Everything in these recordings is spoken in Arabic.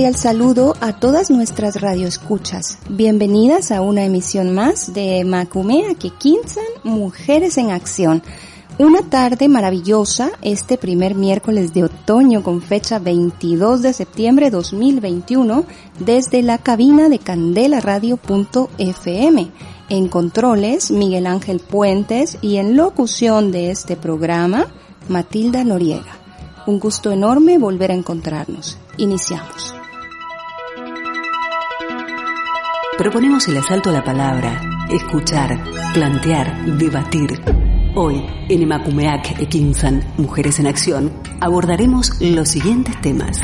Cordial saludo a todas nuestras radioescuchas. Bienvenidas a una emisión más de Macumea que Quinzan Mujeres en Acción. Una tarde maravillosa este primer miércoles de otoño con fecha 22 de septiembre 2021 desde la cabina de candelaradio.fm. En controles, Miguel Ángel Puentes y en locución de este programa, Matilda Noriega. Un gusto enorme volver a encontrarnos. Iniciamos. Proponemos el asalto a la palabra, escuchar, plantear, debatir. Hoy, en Emakumeak Ekinsan, Mujeres en Acción, abordaremos los siguientes temas.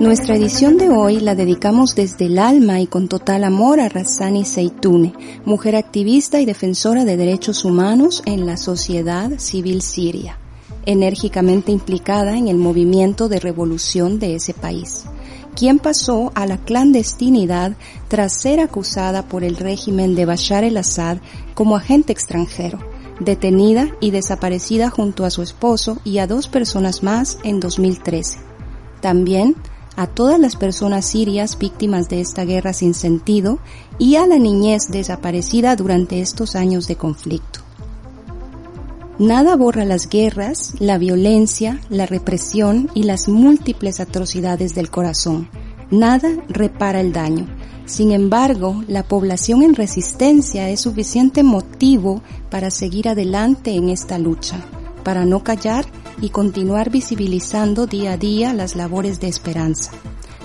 Nuestra edición de hoy la dedicamos desde el alma y con total amor a Razani Seitune, mujer activista y defensora de derechos humanos en la sociedad civil siria, enérgicamente implicada en el movimiento de revolución de ese país, quien pasó a la clandestinidad tras ser acusada por el régimen de Bashar el-Assad como agente extranjero, detenida y desaparecida junto a su esposo y a dos personas más en 2013. También a todas las personas sirias víctimas de esta guerra sin sentido y a la niñez desaparecida durante estos años de conflicto. Nada borra las guerras, la violencia, la represión y las múltiples atrocidades del corazón. Nada repara el daño. Sin embargo, la población en resistencia es suficiente motivo para seguir adelante en esta lucha, para no callar y continuar visibilizando día a día las labores de esperanza,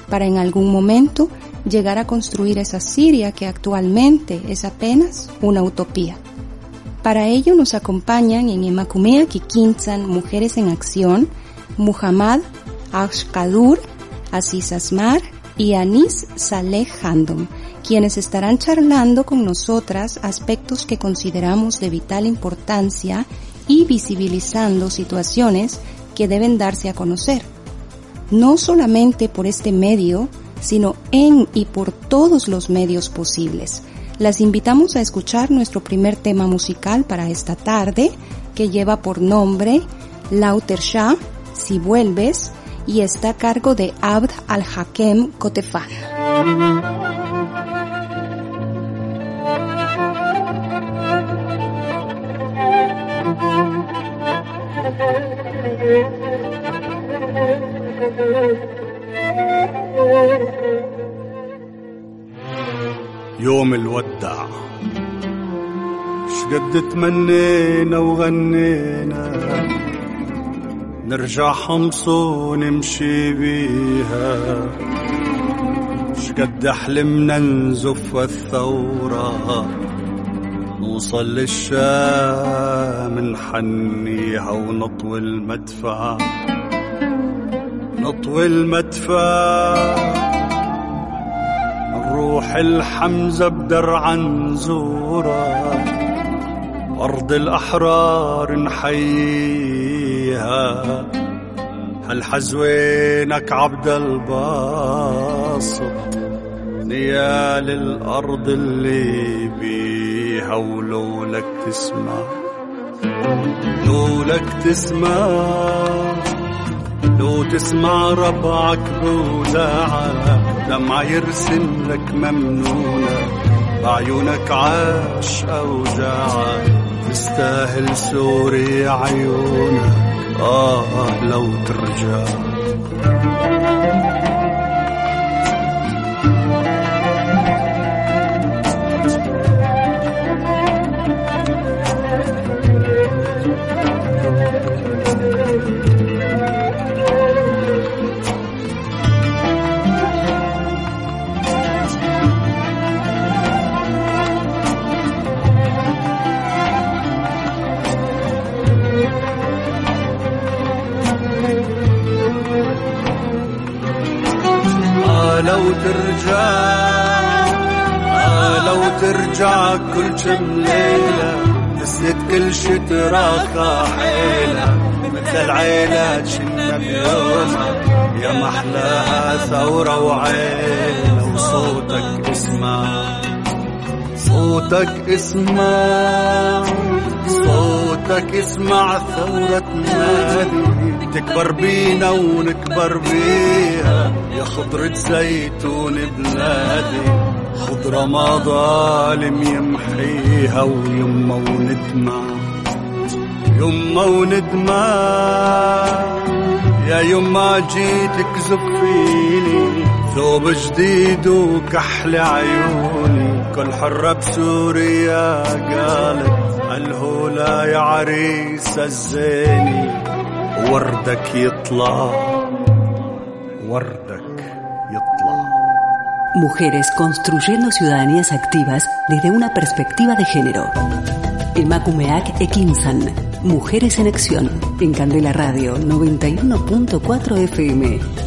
para en algún momento llegar a construir esa Siria que actualmente es apenas una utopía. Para ello nos acompañan en Emakumea Kikinsan Mujeres en Acción, Muhammad Ashkadur, Aziz Asmar y Anis Saleh Handom, quienes estarán charlando con nosotras aspectos que consideramos de vital importancia y visibilizando situaciones que deben darse a conocer, no solamente por este medio, sino en y por todos los medios posibles. Las invitamos a escuchar nuestro primer tema musical para esta tarde, que lleva por nombre Lauter Shah, Si Vuelves, y está a cargo de Abd al-Hakem Kotefan. يوم الودع شقد تمنينا وغنينا؟ نرجع حمص ونمشي بيها. شقد حلمنا نزف الثورة؟ نوصل للشام نحنيها ونطوي المدفع. نطوي المدفع. نروح الحمزة بدرع نزورة أرض الأحرار نحييها. هالحزوينك عبد الباسط؟ نيال الأرض اللي بيها ولولك تسمع. لولك تسمع. لو تسمع ربعك بوداعة دمع يرسم لك ممنونة بعيونك عاش أوجاعة تستاهل سوري عيونك آه لو ترجع. آه لو ترجع كل كم ليلة تسند كل شي تراخى حيلة مثل العيلة كنا بيومها يا محلاها ثورة وعيلة وصوتك اسمع. صوتك اسمع صوتك اسمع ثورة نادي. تكبر بينا ونكبر بيها يا خضرة زيتون بلادي. خضرة ما ظالم يمحيها ويما وندمع. يما وندمع. يا يما جيتك زفيني ثوب جديد وكحل عيوني. كل حرة بسوريا قالت الهولا يا عريس الزيني؟ وردك يطلع Mujeres construyendo ciudadanías activas desde una perspectiva de género. Emakumeak Ekinsan. Mujeres en Acción. En Candela Radio 91.4 FM.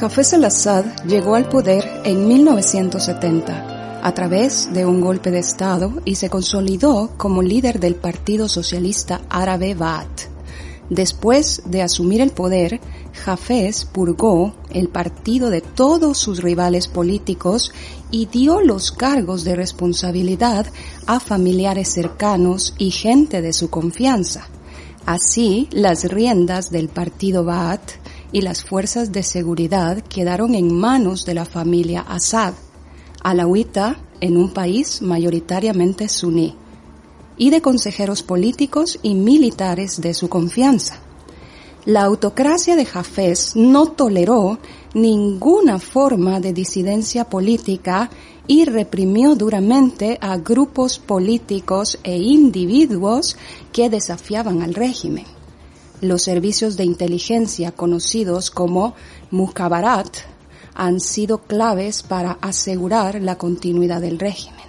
Hafez al-Assad llegó al poder en 1970 a través de un golpe de Estado y se consolidó como líder del Partido Socialista Árabe Ba'ath. Después de asumir el poder, Hafez purgó el partido de todos sus rivales políticos y dio los cargos de responsabilidad a familiares cercanos y gente de su confianza. Así, las riendas del partido Ba'ath y las fuerzas de seguridad quedaron en manos de la familia Assad, alawita en un país mayoritariamente suní, y de consejeros políticos y militares de su confianza. La autocracia de Hafez no toleró ninguna forma de disidencia política y reprimió duramente a grupos políticos e individuos que desafiaban al régimen los servicios de inteligencia conocidos como Mukhabarat han sido claves para asegurar la continuidad del régimen,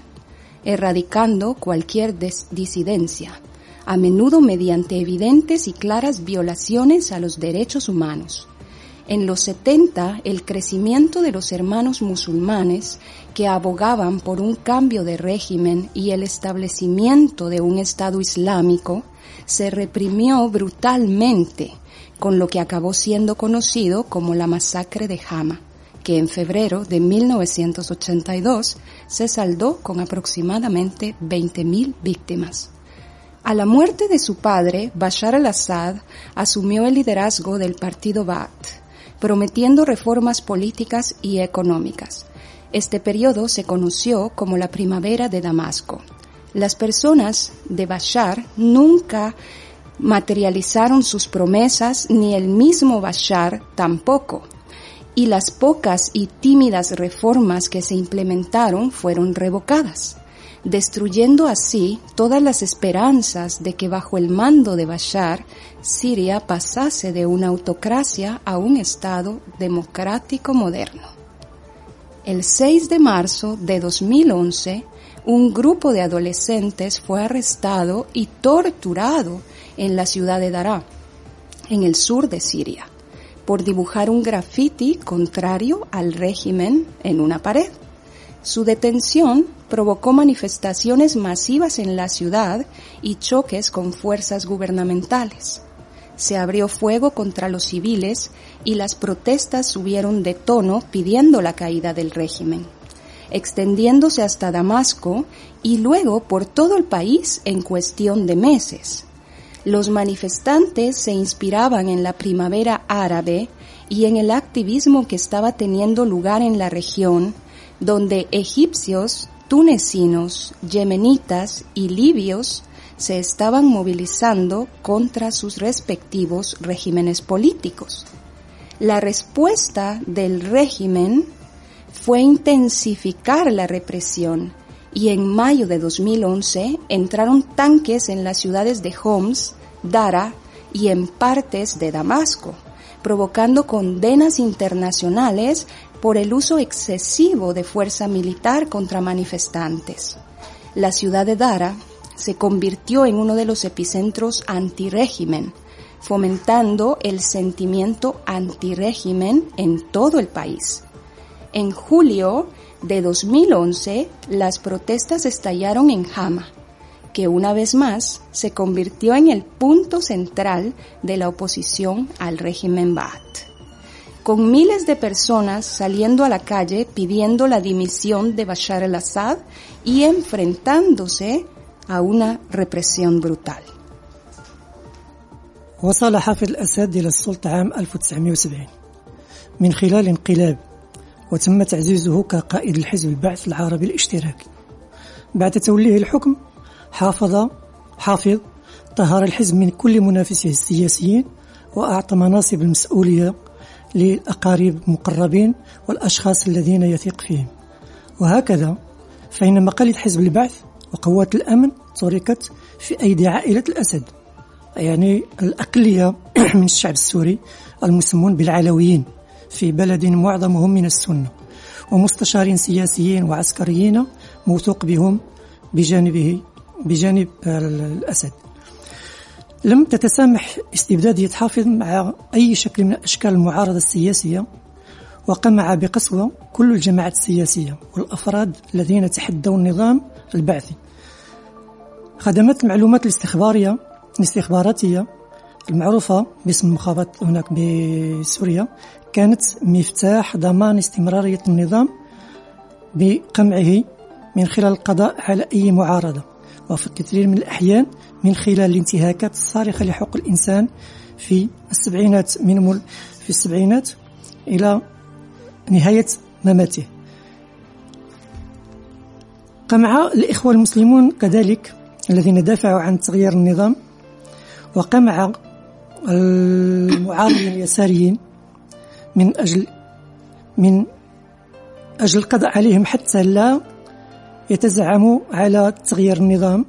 erradicando cualquier disidencia, a menudo mediante evidentes y claras violaciones a los derechos humanos. En los 70, el crecimiento de los hermanos musulmanes que abogaban por un cambio de régimen y el establecimiento de un Estado islámico se reprimió brutalmente, con lo que acabó siendo conocido como la masacre de Hama, que en febrero de 1982 se saldó con aproximadamente 20.000 víctimas. A la muerte de su padre, Bashar al-Assad asumió el liderazgo del partido Ba'ath, prometiendo reformas políticas y económicas. Este periodo se conoció como la primavera de Damasco. Las personas de Bashar nunca materializaron sus promesas, ni el mismo Bashar tampoco. Y las pocas y tímidas reformas que se implementaron fueron revocadas, destruyendo así todas las esperanzas de que bajo el mando de Bashar Siria pasase de una autocracia a un Estado democrático moderno. El 6 de marzo de 2011, un grupo de adolescentes fue arrestado y torturado en la ciudad de Daraa, en el sur de Siria, por dibujar un graffiti contrario al régimen en una pared. Su detención provocó manifestaciones masivas en la ciudad y choques con fuerzas gubernamentales. Se abrió fuego contra los civiles y las protestas subieron de tono pidiendo la caída del régimen extendiéndose hasta Damasco y luego por todo el país en cuestión de meses. Los manifestantes se inspiraban en la primavera árabe y en el activismo que estaba teniendo lugar en la región, donde egipcios, tunecinos, yemenitas y libios se estaban movilizando contra sus respectivos regímenes políticos. La respuesta del régimen fue intensificar la represión y en mayo de 2011 entraron tanques en las ciudades de Homs, Dara y en partes de Damasco, provocando condenas internacionales por el uso excesivo de fuerza militar contra manifestantes. La ciudad de Dara se convirtió en uno de los epicentros antirégimen, fomentando el sentimiento antirégimen en todo el país. En julio de 2011, las protestas estallaron en Hama, que una vez más se convirtió en el punto central de la oposición al régimen Baath con miles de personas saliendo a la calle pidiendo la dimisión de Bashar al-Assad y enfrentándose a una represión brutal. وصل حافظ الأسد إلى السلطة عام 1970 من خلال انقلاب وتم تعزيزه كقائد الحزب البعث العربي الاشتراكي. بعد توليه الحكم حافظ حافظ طهر الحزب من كل منافسيه السياسيين وأعطى مناصب المسؤولية للأقارب المقربين والأشخاص الذين يثق فيهم. وهكذا فإن مقاليد حزب البعث وقوات الأمن تركت في أيدي عائلة الأسد يعني الأقلية من الشعب السوري المسمون بالعلويين. في بلد معظمهم من السنة ومستشارين سياسيين وعسكريين موثوق بهم بجانبه بجانب الأسد. لم تتسامح استبدادية حافظ مع أي شكل من أشكال المعارضة السياسية وقمع بقسوة كل الجماعات السياسية والأفراد الذين تحدوا النظام البعثي. خدمات المعلومات الاستخبارية الاستخباراتية المعروفة باسم المخابرات هناك بسوريا كانت مفتاح ضمان استمرارية النظام بقمعه من خلال القضاء على أي معارضة وفي الكثير من الأحيان من خلال الانتهاكات الصارخة لحقوق الإنسان في السبعينات من في السبعينات إلى نهاية مماته. قمع الإخوة المسلمون كذلك الذين دافعوا عن تغيير النظام وقمع المعارضين اليساريين من أجل من أجل القضاء عليهم حتى لا يتزعموا على تغيير النظام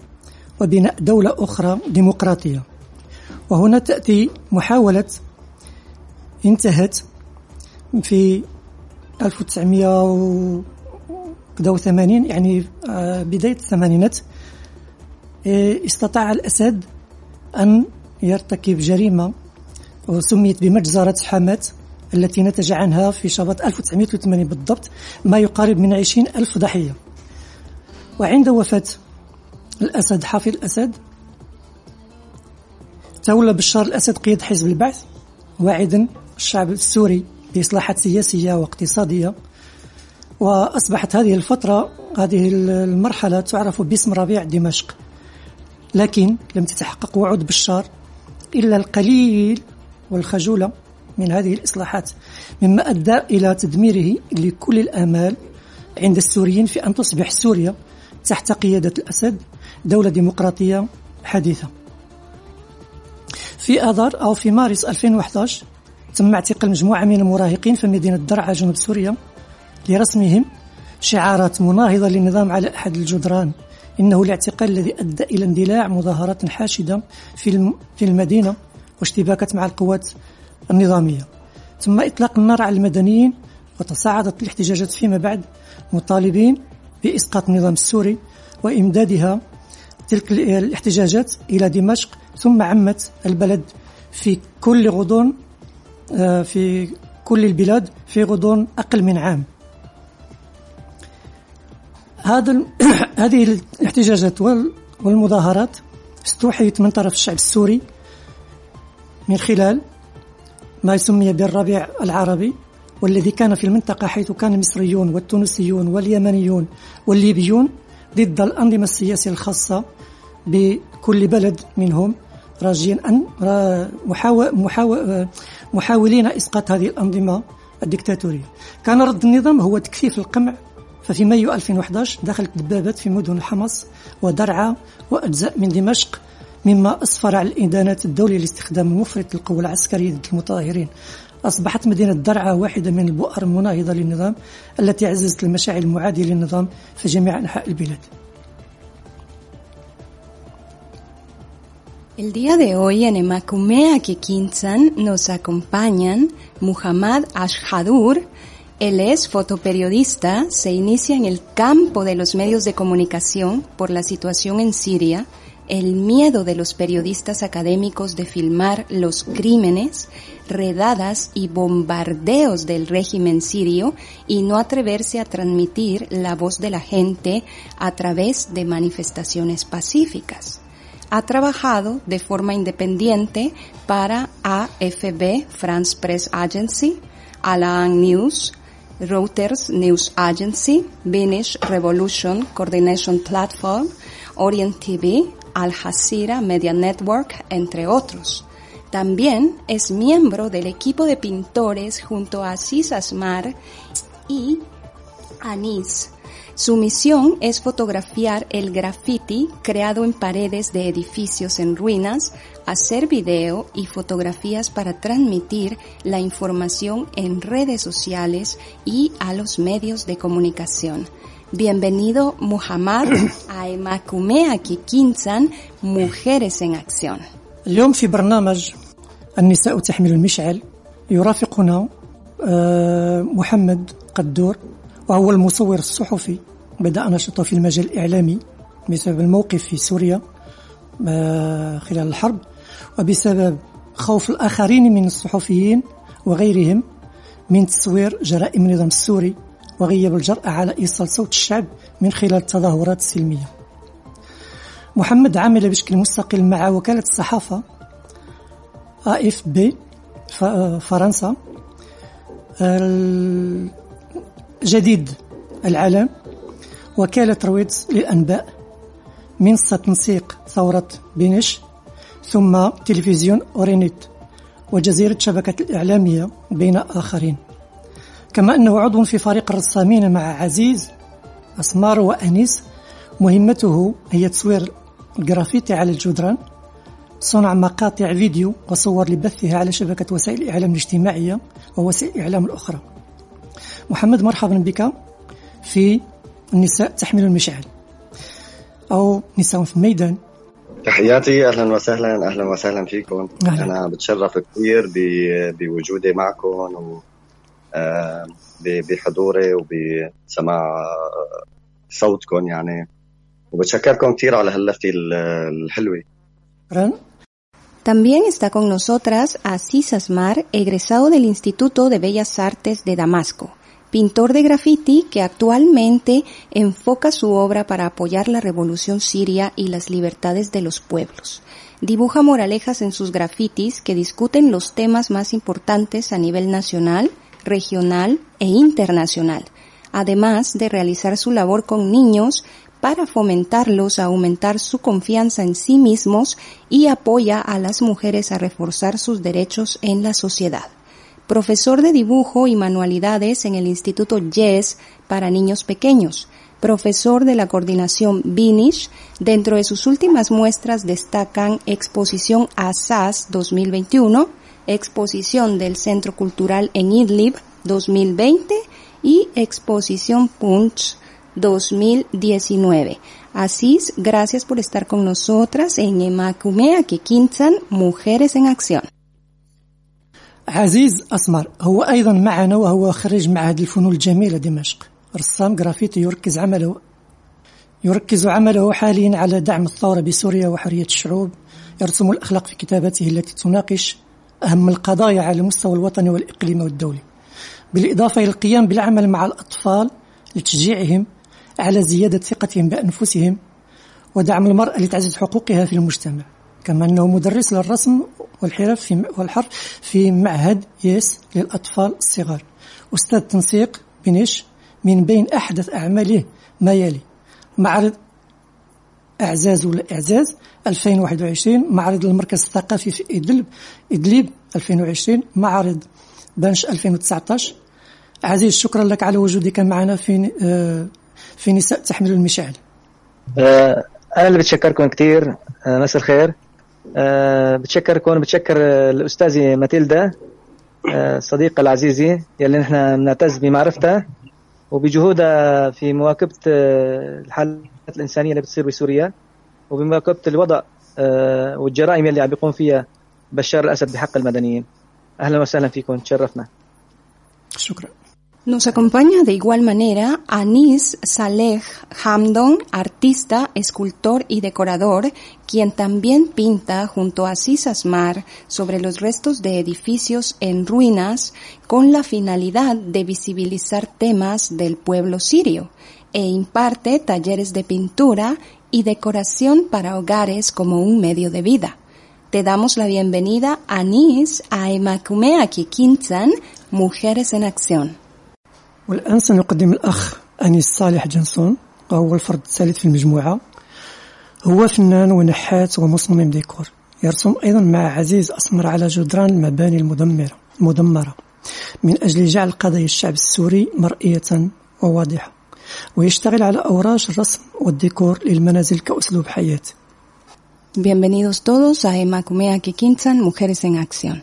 وبناء دولة أخرى ديمقراطية. وهنا تأتي محاولة انتهت في 1980 يعني آه، بداية الثمانينات. آه، استطاع الأسد أن يرتكب جريمة وسميت بمجزرة حماة التي نتج عنها في شباط 1983 بالضبط ما يقارب من 20 ألف ضحية. وعند وفاة الأسد حافظ الأسد تولى بشار الأسد قيادة حزب البعث واعدا الشعب السوري بإصلاحات سياسية واقتصادية. وأصبحت هذه الفترة هذه المرحلة تعرف باسم ربيع دمشق. لكن لم تتحقق وعود بشار إلا القليل والخجولة من هذه الإصلاحات مما أدى إلى تدميره لكل الآمال عند السوريين في أن تصبح سوريا تحت قيادة الأسد دولة ديمقراطية حديثة. في آذار أو في مارس 2011 تم اعتقال مجموعة من المراهقين في مدينة درعا جنوب سوريا لرسمهم شعارات مناهضة للنظام على أحد الجدران. إنه الاعتقال الذي أدى إلى اندلاع مظاهرات حاشدة في المدينة واشتباكات مع القوات النظامية. ثم إطلاق النار على المدنيين وتصاعدت الاحتجاجات فيما بعد مطالبين بإسقاط النظام السوري وإمدادها تلك الاحتجاجات إلى دمشق ثم عمت البلد في كل غضون آه، في كل البلاد في غضون أقل من عام. هذا هذه الاحتجاجات والمظاهرات استوحيت من طرف الشعب السوري من خلال ما يسمي بالربيع العربي والذي كان في المنطقة حيث كان المصريون والتونسيون واليمنيون والليبيون ضد الأنظمة السياسية الخاصة بكل بلد منهم راجين أن محاولين إسقاط هذه الأنظمة الدكتاتورية. كان رد النظام هو تكثيف القمع ففي مايو 2011 دخلت دبابات في مدن حمص ودرعا وأجزاء من دمشق مما أسفر على الإدانات الدولية لاستخدام مفرط للقوة العسكرية ضد المتظاهرين أصبحت مدينة درعا واحدة من البؤر المناهضة للنظام التي عززت المشاعر المعادية للنظام في جميع أنحاء البلاد. El día de hoy en Emakumea Kikinsan nos acompañan Muhammad Ashhadur, él es fotoperiodista, se inicia en el campo de los medios de comunicación por la situación en Siria, el miedo de los periodistas académicos de filmar los crímenes, redadas y bombardeos del régimen sirio y no atreverse a transmitir la voz de la gente a través de manifestaciones pacíficas. Ha trabajado de forma independiente para AFB, France Press Agency, Alaan News, Reuters News Agency, Finnish Revolution Coordination Platform, Orient TV, al Jazeera Media Network, entre otros. También es miembro del equipo de pintores junto a Aziz Asmar y Anis. Su misión es fotografiar el graffiti creado en paredes de edificios en ruinas, hacer video y fotografías para transmitir la información en redes sociales y a los medios de comunicación. Bienvenido Muhammad a Emakumea Kikinsan Mujeres en Acción. اليوم في برنامج النساء تحمل المشعل يرافقنا محمد قدور وهو المصور الصحفي بدأ نشاطه في المجال الإعلامي بسبب الموقف في سوريا خلال الحرب وبسبب خوف الآخرين من الصحفيين وغيرهم من تصوير جرائم النظام السوري وغياب الجرأة على إيصال صوت الشعب من خلال التظاهرات السلمية محمد عمل بشكل مستقل مع وكالة الصحافة FP فرنسا. جديد العالم. وكالة رويترز للأنباء. منصة تنسيق ثورة بينش. ثم تلفزيون أورينت وجزيرة شبكة الإعلامية بين آخرين. كما أنه عضو في فريق الرسامين مع عزيز أسمار وأنيس مهمته هي تصوير الجرافيتي على الجدران صنع مقاطع فيديو وصور لبثها على شبكة وسائل الإعلام الاجتماعية ووسائل الإعلام الأخرى. محمد مرحبا بك في النساء تحمل المشعل أو نساء في الميدان تحياتي أهلا وسهلا أهلا وسهلا فيكم. أهلا. أنا بتشرف كثير بوجودي معكم و بحضوري وبسماع صوتكم يعني. وبتشكركم كثير على هاللفتة الحلوة. También está con nosotras Aziz Asmar, egresado del Instituto de Bellas Artes de Damasco, pintor de graffiti que actualmente enfoca su obra para apoyar la revolución siria y las libertades de los pueblos. Dibuja moralejas en sus grafitis que discuten los temas más importantes a nivel nacional, regional e internacional, además de realizar su labor con niños para fomentarlos a aumentar su confianza en sí mismos y apoya a las mujeres a reforzar sus derechos en la sociedad. Profesor de dibujo y manualidades en el Instituto YES para niños pequeños, profesor de la coordinación BINISH. Dentro de sus últimas muestras destacan Exposición ASAS 2021, Exposición del Centro Cultural en Idlib 2020 y Exposición Punch 2019. Asís, gracias por estar con nosotras en Emakumea Kikinsan, Mujeres en Acción. عزيز أسمر هو أيضا معنا وهو خريج معهد الفنون الجميلة دمشق. رسام جرافيتي يركز عمله يركز عمله حاليا على دعم الثورة بسوريا وحرية الشعوب. يرسم الأخلاق في كتاباته التي تناقش أهم القضايا على المستوى الوطني والإقليمي والدولي بالإضافة إلى القيام بالعمل مع الأطفال لتشجيعهم على زيادة ثقتهم بأنفسهم ودعم المرأة لتعزيز حقوقها في المجتمع. كما أنه مدرس للرسم والحرف في والحرف في معهد يس للأطفال الصغار. أستاذ تنسيق بنش من بين أحدث أعماله ما يلي معرض أعزاز ولا إعزاز 2021 معرض المركز الثقافي في إدلب إدلب 2020 معرض بنش 2019 عزيز شكرا لك على وجودك معنا في في نساء تحمل المشاعل أه، أنا اللي بتشكركم كثير أه، مساء الخير. بتشكركم بتشكر الأستاذة ماتيلدا صديق العزيزي يلي نحن بنعتز بمعرفته وبجهودها في مواكبة الحالات الإنسانية اللي بتصير بسوريا وبمواكبة الوضع والجرائم اللي عم بيقوم فيها بشار الأسد بحق المدنيين. أهلا وسهلا فيكم تشرفنا. شكرا. Nos acompaña de igual manera Anis Saleh Hamdon, artista, escultor y decorador, quien también pinta junto a Cis Asmar sobre los restos de edificios en ruinas con la finalidad de visibilizar temas del pueblo sirio e imparte talleres de pintura y decoración para hogares como un medio de vida. Te damos la bienvenida, Anis, a Emakumea Mujeres en Acción. والآن سنقدم الأخ أنيس صالح جنسون وهو الفرد الثالث في المجموعة. هو فنان ونحات ومصمم ديكور. يرسم أيضا مع عزيز أسمر على جدران المباني المدمرة مدمرة من أجل جعل قضايا الشعب السوري مرئية وواضحة. ويشتغل على أوراش الرسم والديكور للمنازل كأسلوب حياة. Bienvenidos todos a Emacumea Kikinsan, Mujeres en Acción.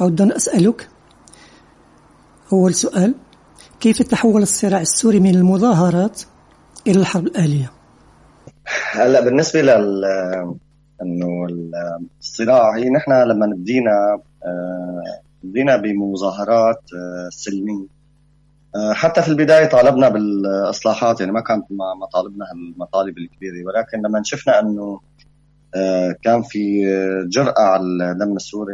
أود أن أسألك. أول سؤال كيف تحول الصراع السوري من المظاهرات إلى الحرب الآلية؟ هلا بالنسبة لل إنه الصراع هي نحن لما بدينا بدينا بمظاهرات سلمية. حتى في البداية طالبنا بالإصلاحات يعني ما كانت مطالبنا المطالب الكبيرة. ولكن لما شفنا إنه كان في جرأة على الدم السوري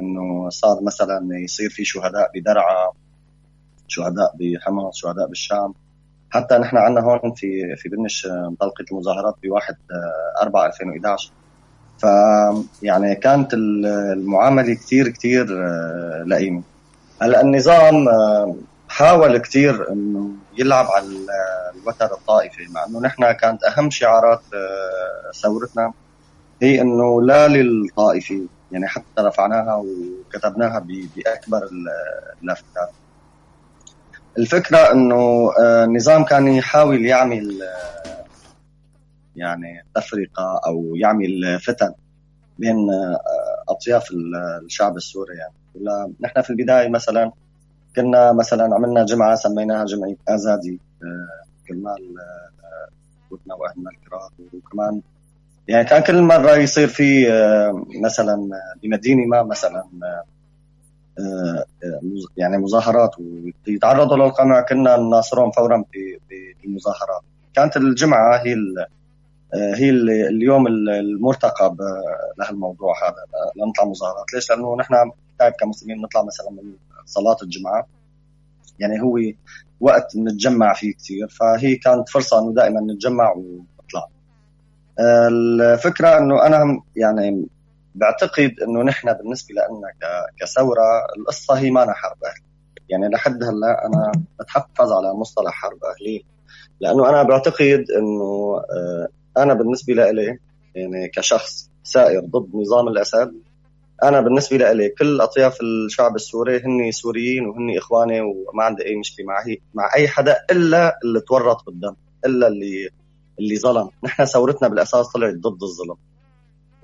إنه صار مثلا يصير في شهداء بدرعا شهداء بحمص شهداء بالشام. حتى نحن عندنا هون في في بنش انطلقت المظاهرات ب 1 4 2011 ف يعني كانت المعاملة كثير كثير لئيمة. هلأ النظام حاول كثير إنه يلعب على الوتر الطائفي مع إنه نحن كانت أهم شعارات ثورتنا هي إنه لا للطائفي يعني حتى رفعناها وكتبناها بأكبر اللافتات الفكرة إنه النظام كان يحاول يعمل يعني تفرقة أو يعمل فتن بين أطياف الشعب السوري يعني. نحن في البداية مثلا كنا مثلا عملنا جمعة سميناها جمعية آزادي كرمال قوتنا وأهلنا الكرام وكمان يعني كان كل مرة يصير في مثلا بمدينة ما مثلا يعني مظاهرات ويتعرضوا للقمع. كنا نناصرهم فورا في المظاهرات كانت الجمعة هي هي اليوم المرتقب لهالموضوع هذا لنطلع مظاهرات. ليش؟ لأنه نحن كمسلمين نطلع مثلا من صلاة الجمعة. يعني هو وقت نتجمع فيه كثير. فهي كانت فرصة إنه دائما نتجمع ونطلع الفكرة إنه أنا يعني بعتقد إنه نحن بالنسبة لنا كثورة القصة هي ما حرب أهلي. يعني لحد هلأ أنا بتحفظ على مصطلح حرب أهلي. لأنه أنا بعتقد إنه أنا بالنسبة لي يعني كشخص سائر ضد نظام الأسد أنا بالنسبة لي كل أطياف الشعب السوري هن سوريين وهن إخواني وما عندي أي مشكلة مع مع أي حدا إلا اللي تورط بالدم إلا اللي اللي ظلم. نحن ثورتنا بالأساس طلعت ضد الظلم.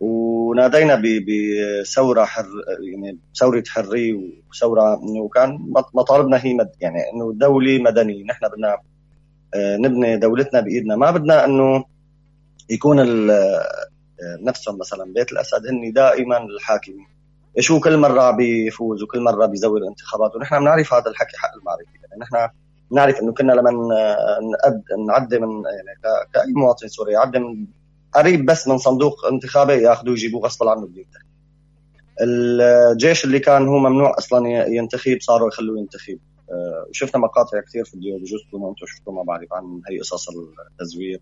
ونادينا بثورة حر يعني ثورة حرية وثورة إنه كان مطالبنا هي مد يعني إنه دولة مدنية. نحن بدنا نبني دولتنا بإيدنا. ما بدنا إنه يكون نفسهم مثلا بيت الأسد هن دائما الحاكمين شو كل مرة بيفوز وكل مرة بيزور الانتخابات. ونحن بنعرف هذا الحكي حق المعرفه يعني نحن نعرف إنه كنا لما نعدي من يعني كأي مواطن سوري يعدي من قريب بس من صندوق انتخابي ياخذوه يجيبوه غصبا عنه بده ينتخب الجيش اللي كان هو ممنوع أصلا ينتخب صاروا يخلوه ينتخب. وشفنا مقاطع كثير فيديو بجوز تكونوا أنتم شفتوا ما بعرف عن هي قصص التزوير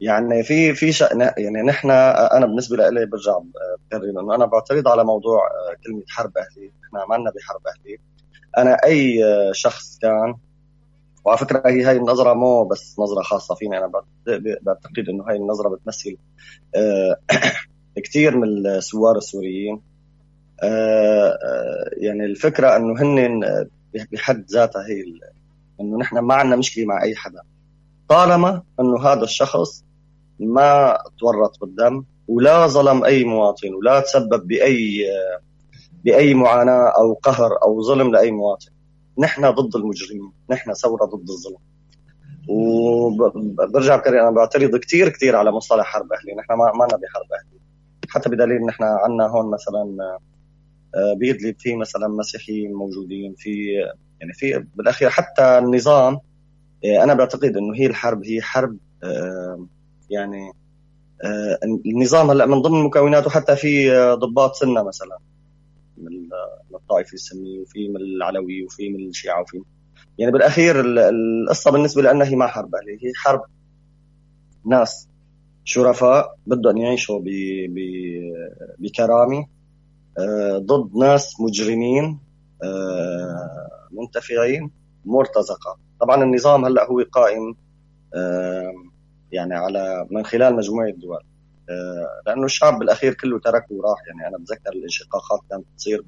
يعني في في شأن يعني نحن أنا بالنسبة لي برجع بكرر إنه أنا بعترض على موضوع كلمة حرب أهلية، نحن ما بحرب أهلية. أنا أي شخص كان وعلى فكرة هي هاي النظرة مو بس نظرة خاصة فيني أنا بعتقد إنه هاي النظرة بتمثل آه، كثير من الثوار السوريين. آه، آه، يعني الفكرة إنه هن بحد ذاتها هي إنه نحن ما عندنا مشكلة مع أي حدا. طالما إنه هذا الشخص ما تورط بالدم ولا ظلم أي مواطن ولا تسبب بأي بأي معاناة أو قهر أو ظلم لأي مواطن. نحن ضد المجرمين نحن ثورة ضد الظلم. وبرجع بكرر أنا بعترض كثير كثير على مصطلح حرب أهلي نحن ما ما بحرب أهلي. حتى بدليل نحن عندنا هون مثلا آه، بإدلب في مثلا مسيحيين موجودين في يعني في بالأخير حتى النظام آه، أنا بعتقد إنه هي الحرب هي حرب آه، يعني النظام هلأ من ضمن مكوناته حتى في ضباط سنة مثلا. من الطائفه السنيه وفي من العلوي وفي من الشيعة وفي يعني بالأخير القصة بالنسبة لنا هي ما حرب اهليه هي حرب ناس شرفاء بدهم يعيشوا بكرامة آه، ضد ناس مجرمين آه، منتفعين مرتزقة. طبعا النظام هلأ هو قائم يعني على من خلال مجموعة دول. آه، لأنه الشعب بالأخير كله ترك وراح. يعني أنا بتذكر الانشقاقات كانت تصير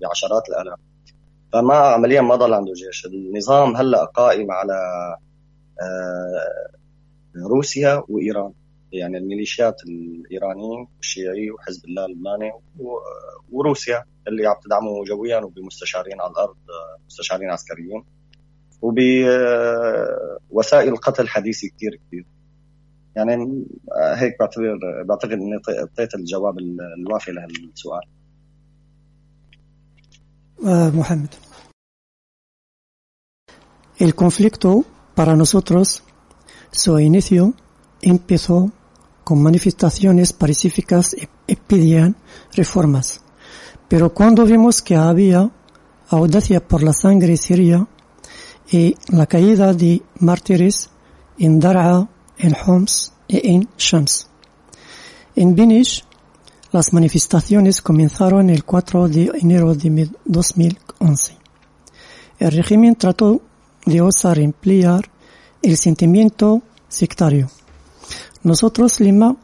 بعشرات الآلاف. فما عمليا ما ضل عنده جيش. النظام هلأ قائم على آه، روسيا وإيران. يعني الميليشيات الايرانيه والشيعي وحزب الله اللبناني وروسيا اللي عم تدعمه جويا وبمستشارين على الأرض مستشارين عسكريين. وبوسائل قتل حديثة كثير كثير يعني هيك بعتبر بعتقد اني اعطيت الجواب الوافي لهالسؤال Mohamed. El conflicto para nosotros, su inicio empezó con manifestaciones pacíficas y pedían reformas. Pero cuando vimos que había audacia por la sangre siria y la caída de mártires en Dar'a, en Homs y en Shams. En Binish las manifestaciones comenzaron el 4 de enero de 2011. El régimen trató de osar emplear el sentimiento sectario. Nosotros lema,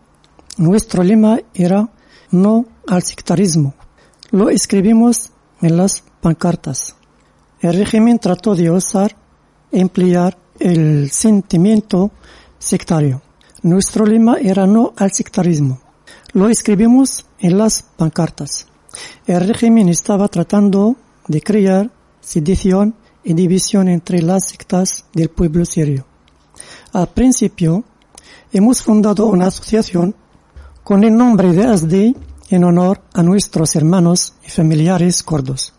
nuestro lema era no al sectarismo. Lo escribimos en las pancartas. El régimen trató de osar emplear el sentimiento sectario. Nuestro lema era no al sectarismo. Lo escribimos en las pancartas. El régimen estaba tratando de crear sedición y división entre las sectas del pueblo sirio. Al principio, hemos fundado una asociación con el nombre de ASDI en honor a nuestros hermanos y familiares kurdos.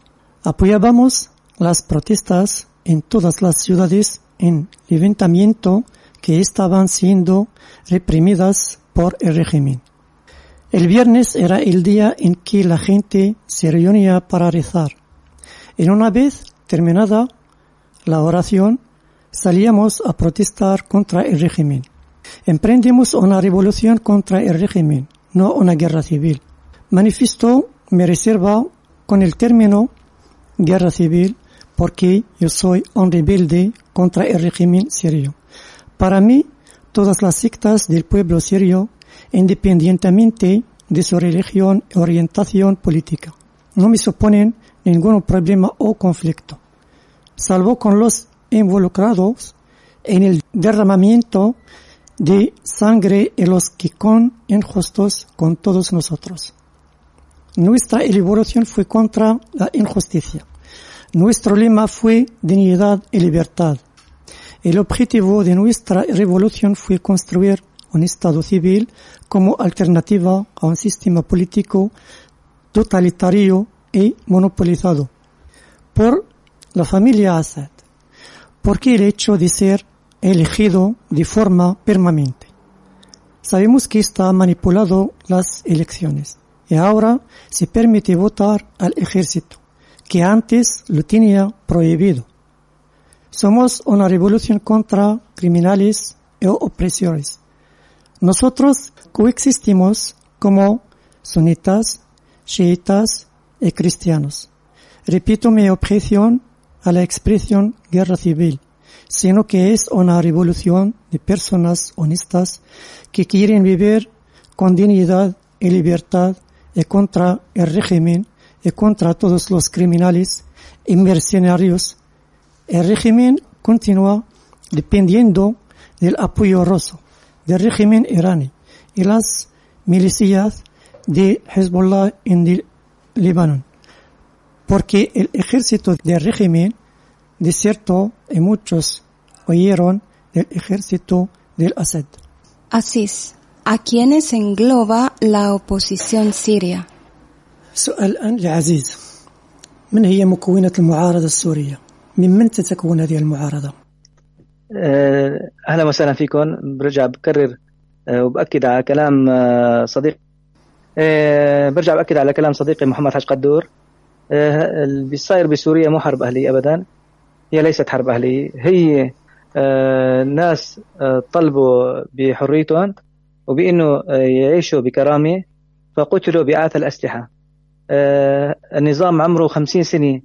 Apoyábamos las protestas en todas las ciudades en levantamiento que estaban siendo reprimidas por el régimen. El viernes era el día en que la gente se reunía para rezar. En una vez terminada la oración, salíamos a protestar contra el régimen. Emprendimos una revolución contra el régimen, no una guerra civil. Manifiesto me reserva con el término guerra civil porque yo soy un rebelde contra el régimen sirio. Para mí, todas las sectas del pueblo sirio independientemente de su religión y orientación política. No me suponen ningún problema o conflicto, salvo con los involucrados en el derramamiento de sangre y los que con injustos con todos nosotros. Nuestra elaboración fue contra la injusticia. Nuestro lema fue dignidad y libertad. El objetivo de nuestra revolución fue construir un Estado civil como alternativa a un sistema político totalitario y monopolizado por la familia Assad, porque el hecho de ser elegido de forma permanente. Sabemos que está manipulado las elecciones y ahora se permite votar al ejército, que antes lo tenía prohibido. Somos una revolución contra criminales y opresores Nosotros coexistimos como sunitas, chiitas y cristianos. Repito mi objeción a la expresión guerra civil, sino que es una revolución de personas honestas que quieren vivir con dignidad y libertad y contra el régimen y contra todos los criminales y mercenarios. El régimen continúa dependiendo del apoyo ruso del régimen iraní y las milicias de Hezbollah en el Líbano, porque el ejército del régimen desierto y muchos oyeron del ejército del Assad. Asís, ¿a quiénes engloba la oposición siria? سؤال الآن لعزيز من هي مكونات المعارضة السورية؟ من من تتكون هذه المعارضة؟ آه، أهلا وسهلا فيكم. برجع بكرر آه، وبأكد على كلام آه، صديق. برجع بأكد على كلام صديقي محمد حاج قدور. اللي بيصير بسوريا مو حرب أهلية ابدا. هي ليست حرب أهلية. هي ناس طلبوا بحريتهم وبإنه يعيشوا بكرامة فقتلوا بآث الأسلحة. النظام عمره خمسين سنة.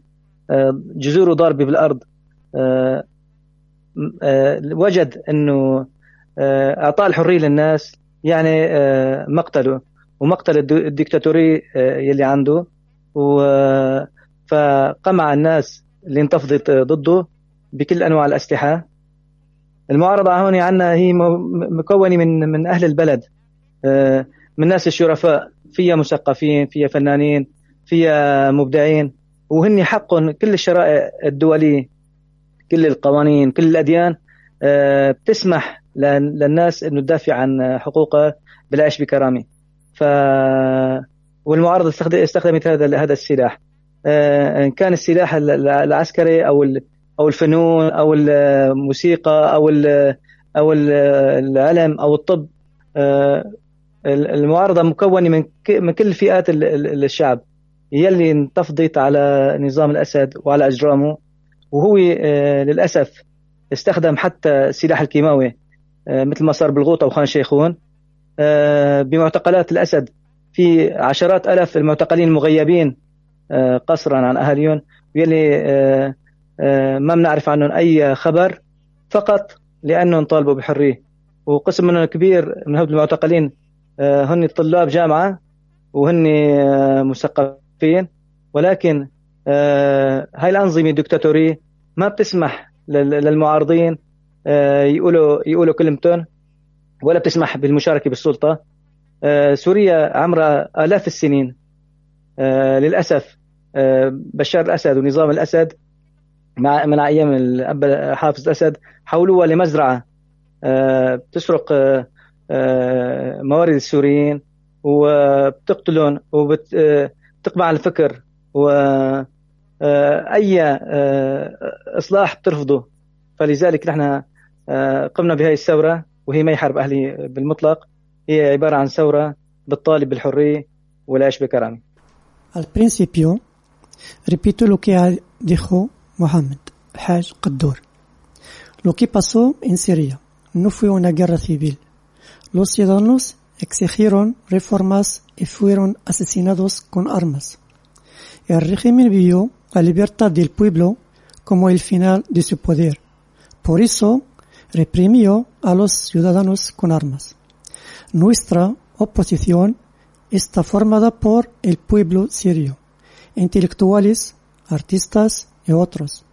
جذوره ضاربه بالأرض. آه، وجد إنه آه، اعطاء الحرية للناس يعني آه، مقتله ومقتل الدكتاتوري يلي عنده. فقمع الناس اللي انتفضت ضده بكل أنواع الأسلحة. المعارضة هون عندنا هي مكونة من من أهل البلد. من الناس الشرفاء فيها مثقفين فيها فنانين فيها مبدعين. وهن حقهم كل الشرائع الدوليه كل القوانين كل الأديان آه، بتسمح للناس إنه تدافع عن حقوقها بالعيش بكرامة. ف والمعارضة استخدمت هذا هذا السلاح. آه، إن كان السلاح العسكري أو أو الفنون أو الموسيقى أو أو العلم أو الطب آه، المعارضة مكونة من من كل فئات الشعب. هي اللي انتفضت على نظام الأسد وعلى أجرامه وهو آه، للأسف استخدم حتى سلاح الكيماوي آه، مثل ما صار بالغوطة وخان شيخون آه، بمعتقلات الأسد في عشرات آلاف المعتقلين المغيبين قصرا عن أهاليهم يلي ما بنعرف عنهم أي خبر فقط لأنهم طالبوا بحرية. وقسم منهم كبير من هؤلاء المعتقلين هن طلاب جامعة وهن مثقفين. ولكن آه، هاي الأنظمة الدكتاتورية ما بتسمح للمعارضين آه، يقولوا يقولوا كلمتهم ولا بتسمح بالمشاركة بالسلطة. آه، سوريا عمرها آلاف السنين. للأسف بشار الأسد ونظام الأسد مع من أيام حافظ الأسد حولوها لمزرعة. بتسرق موارد السوريين وبتقتلهم وبتقمع الفكر واي آه، آه، إصلاح بترفضه فلذلك نحن آه، قمنا بهذه الثورة وهي ما حرب أهلي بالمطلق هي عبارة عن ثورة بتطالب بالحرية والعيش بكرامة. Al principio, repito lo que dijo Mohamed, Haj Qaddour. Lo que pasó en Siria no fue una guerra civil. Los exigieron reformas y fueron asesinados con armas. El régimen vio la libertad del pueblo como el final de su poder. Por eso, reprimió a los ciudadanos con armas. Nuestra oposición está formada por el pueblo sirio, intelectuales, artistas y otros.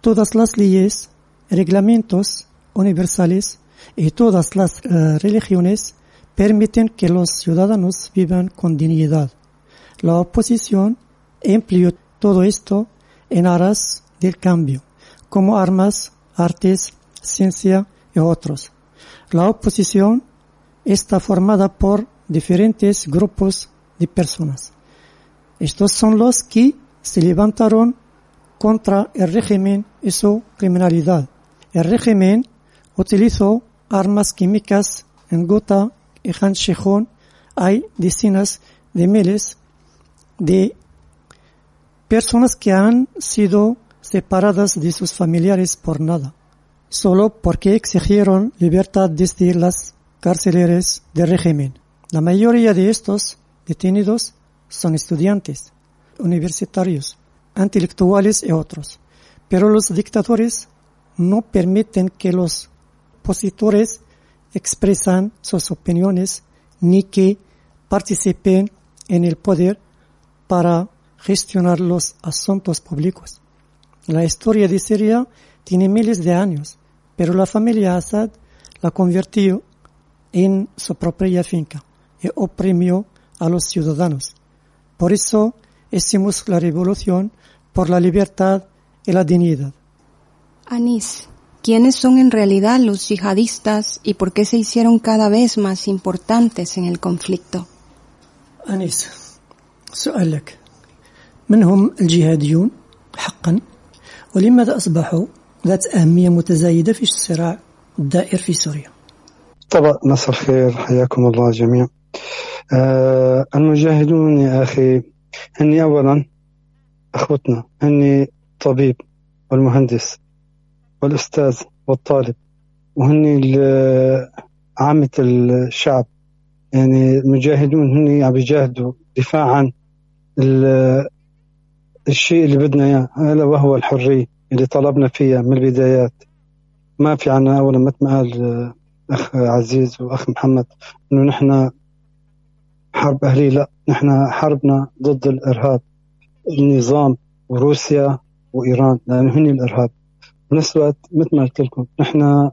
Todas las leyes, reglamentos universales y todas las eh, religiones permiten que los ciudadanos vivan con dignidad. La oposición empleó todo esto en aras del cambio, como armas, artes, ciencia y otros. La oposición está formada por diferentes grupos de personas. Estos son los que se levantaron contra el régimen y su criminalidad. El régimen utilizó armas químicas en Gota y Han Hay decenas de miles de personas que han sido separadas de sus familiares por nada, solo porque exigieron libertad desde las carceleres del régimen. La mayoría de estos detenidos son estudiantes, universitarios, intelectuales y otros. Pero los dictadores no permiten que los opositores expresan sus opiniones ni que participen en el poder para gestionar los asuntos públicos. La historia de Siria tiene miles de años, pero la familia Assad la convirtió en su propia finca y oprimió a los ciudadanos. Por eso hicimos la revolución por la libertad y la dignidad. Anís, ¿quiénes son en realidad los yihadistas y por qué se hicieron cada vez más importantes en el conflicto? أنيس سؤالك. من هم الجهاديون حقا. ولماذا أصبحوا ذات أهمية متزايدة في الصراع الدائر في سوريا؟ طبعا مساء الخير. حياكم الله جميعا. آه المجاهدون يا أخي هني أولا أخوتنا هني طبيب والمهندس. والأستاذ والطالب وهني عامة الشعب يعني المجاهدون هني عم يجاهدوا دفاع عن الشيء اللي بدنا إياه ألا وهو الحرية اللي طلبنا فيها من البدايات. ما في عنا اولا مثل ما قال أخ عزيز وأخ محمد إنه نحن حرب أهلية لا نحن حربنا ضد الإرهاب النظام وروسيا وإيران لأنه هن الإرهاب. بنفس الوقت مثل ما قلت لكم نحن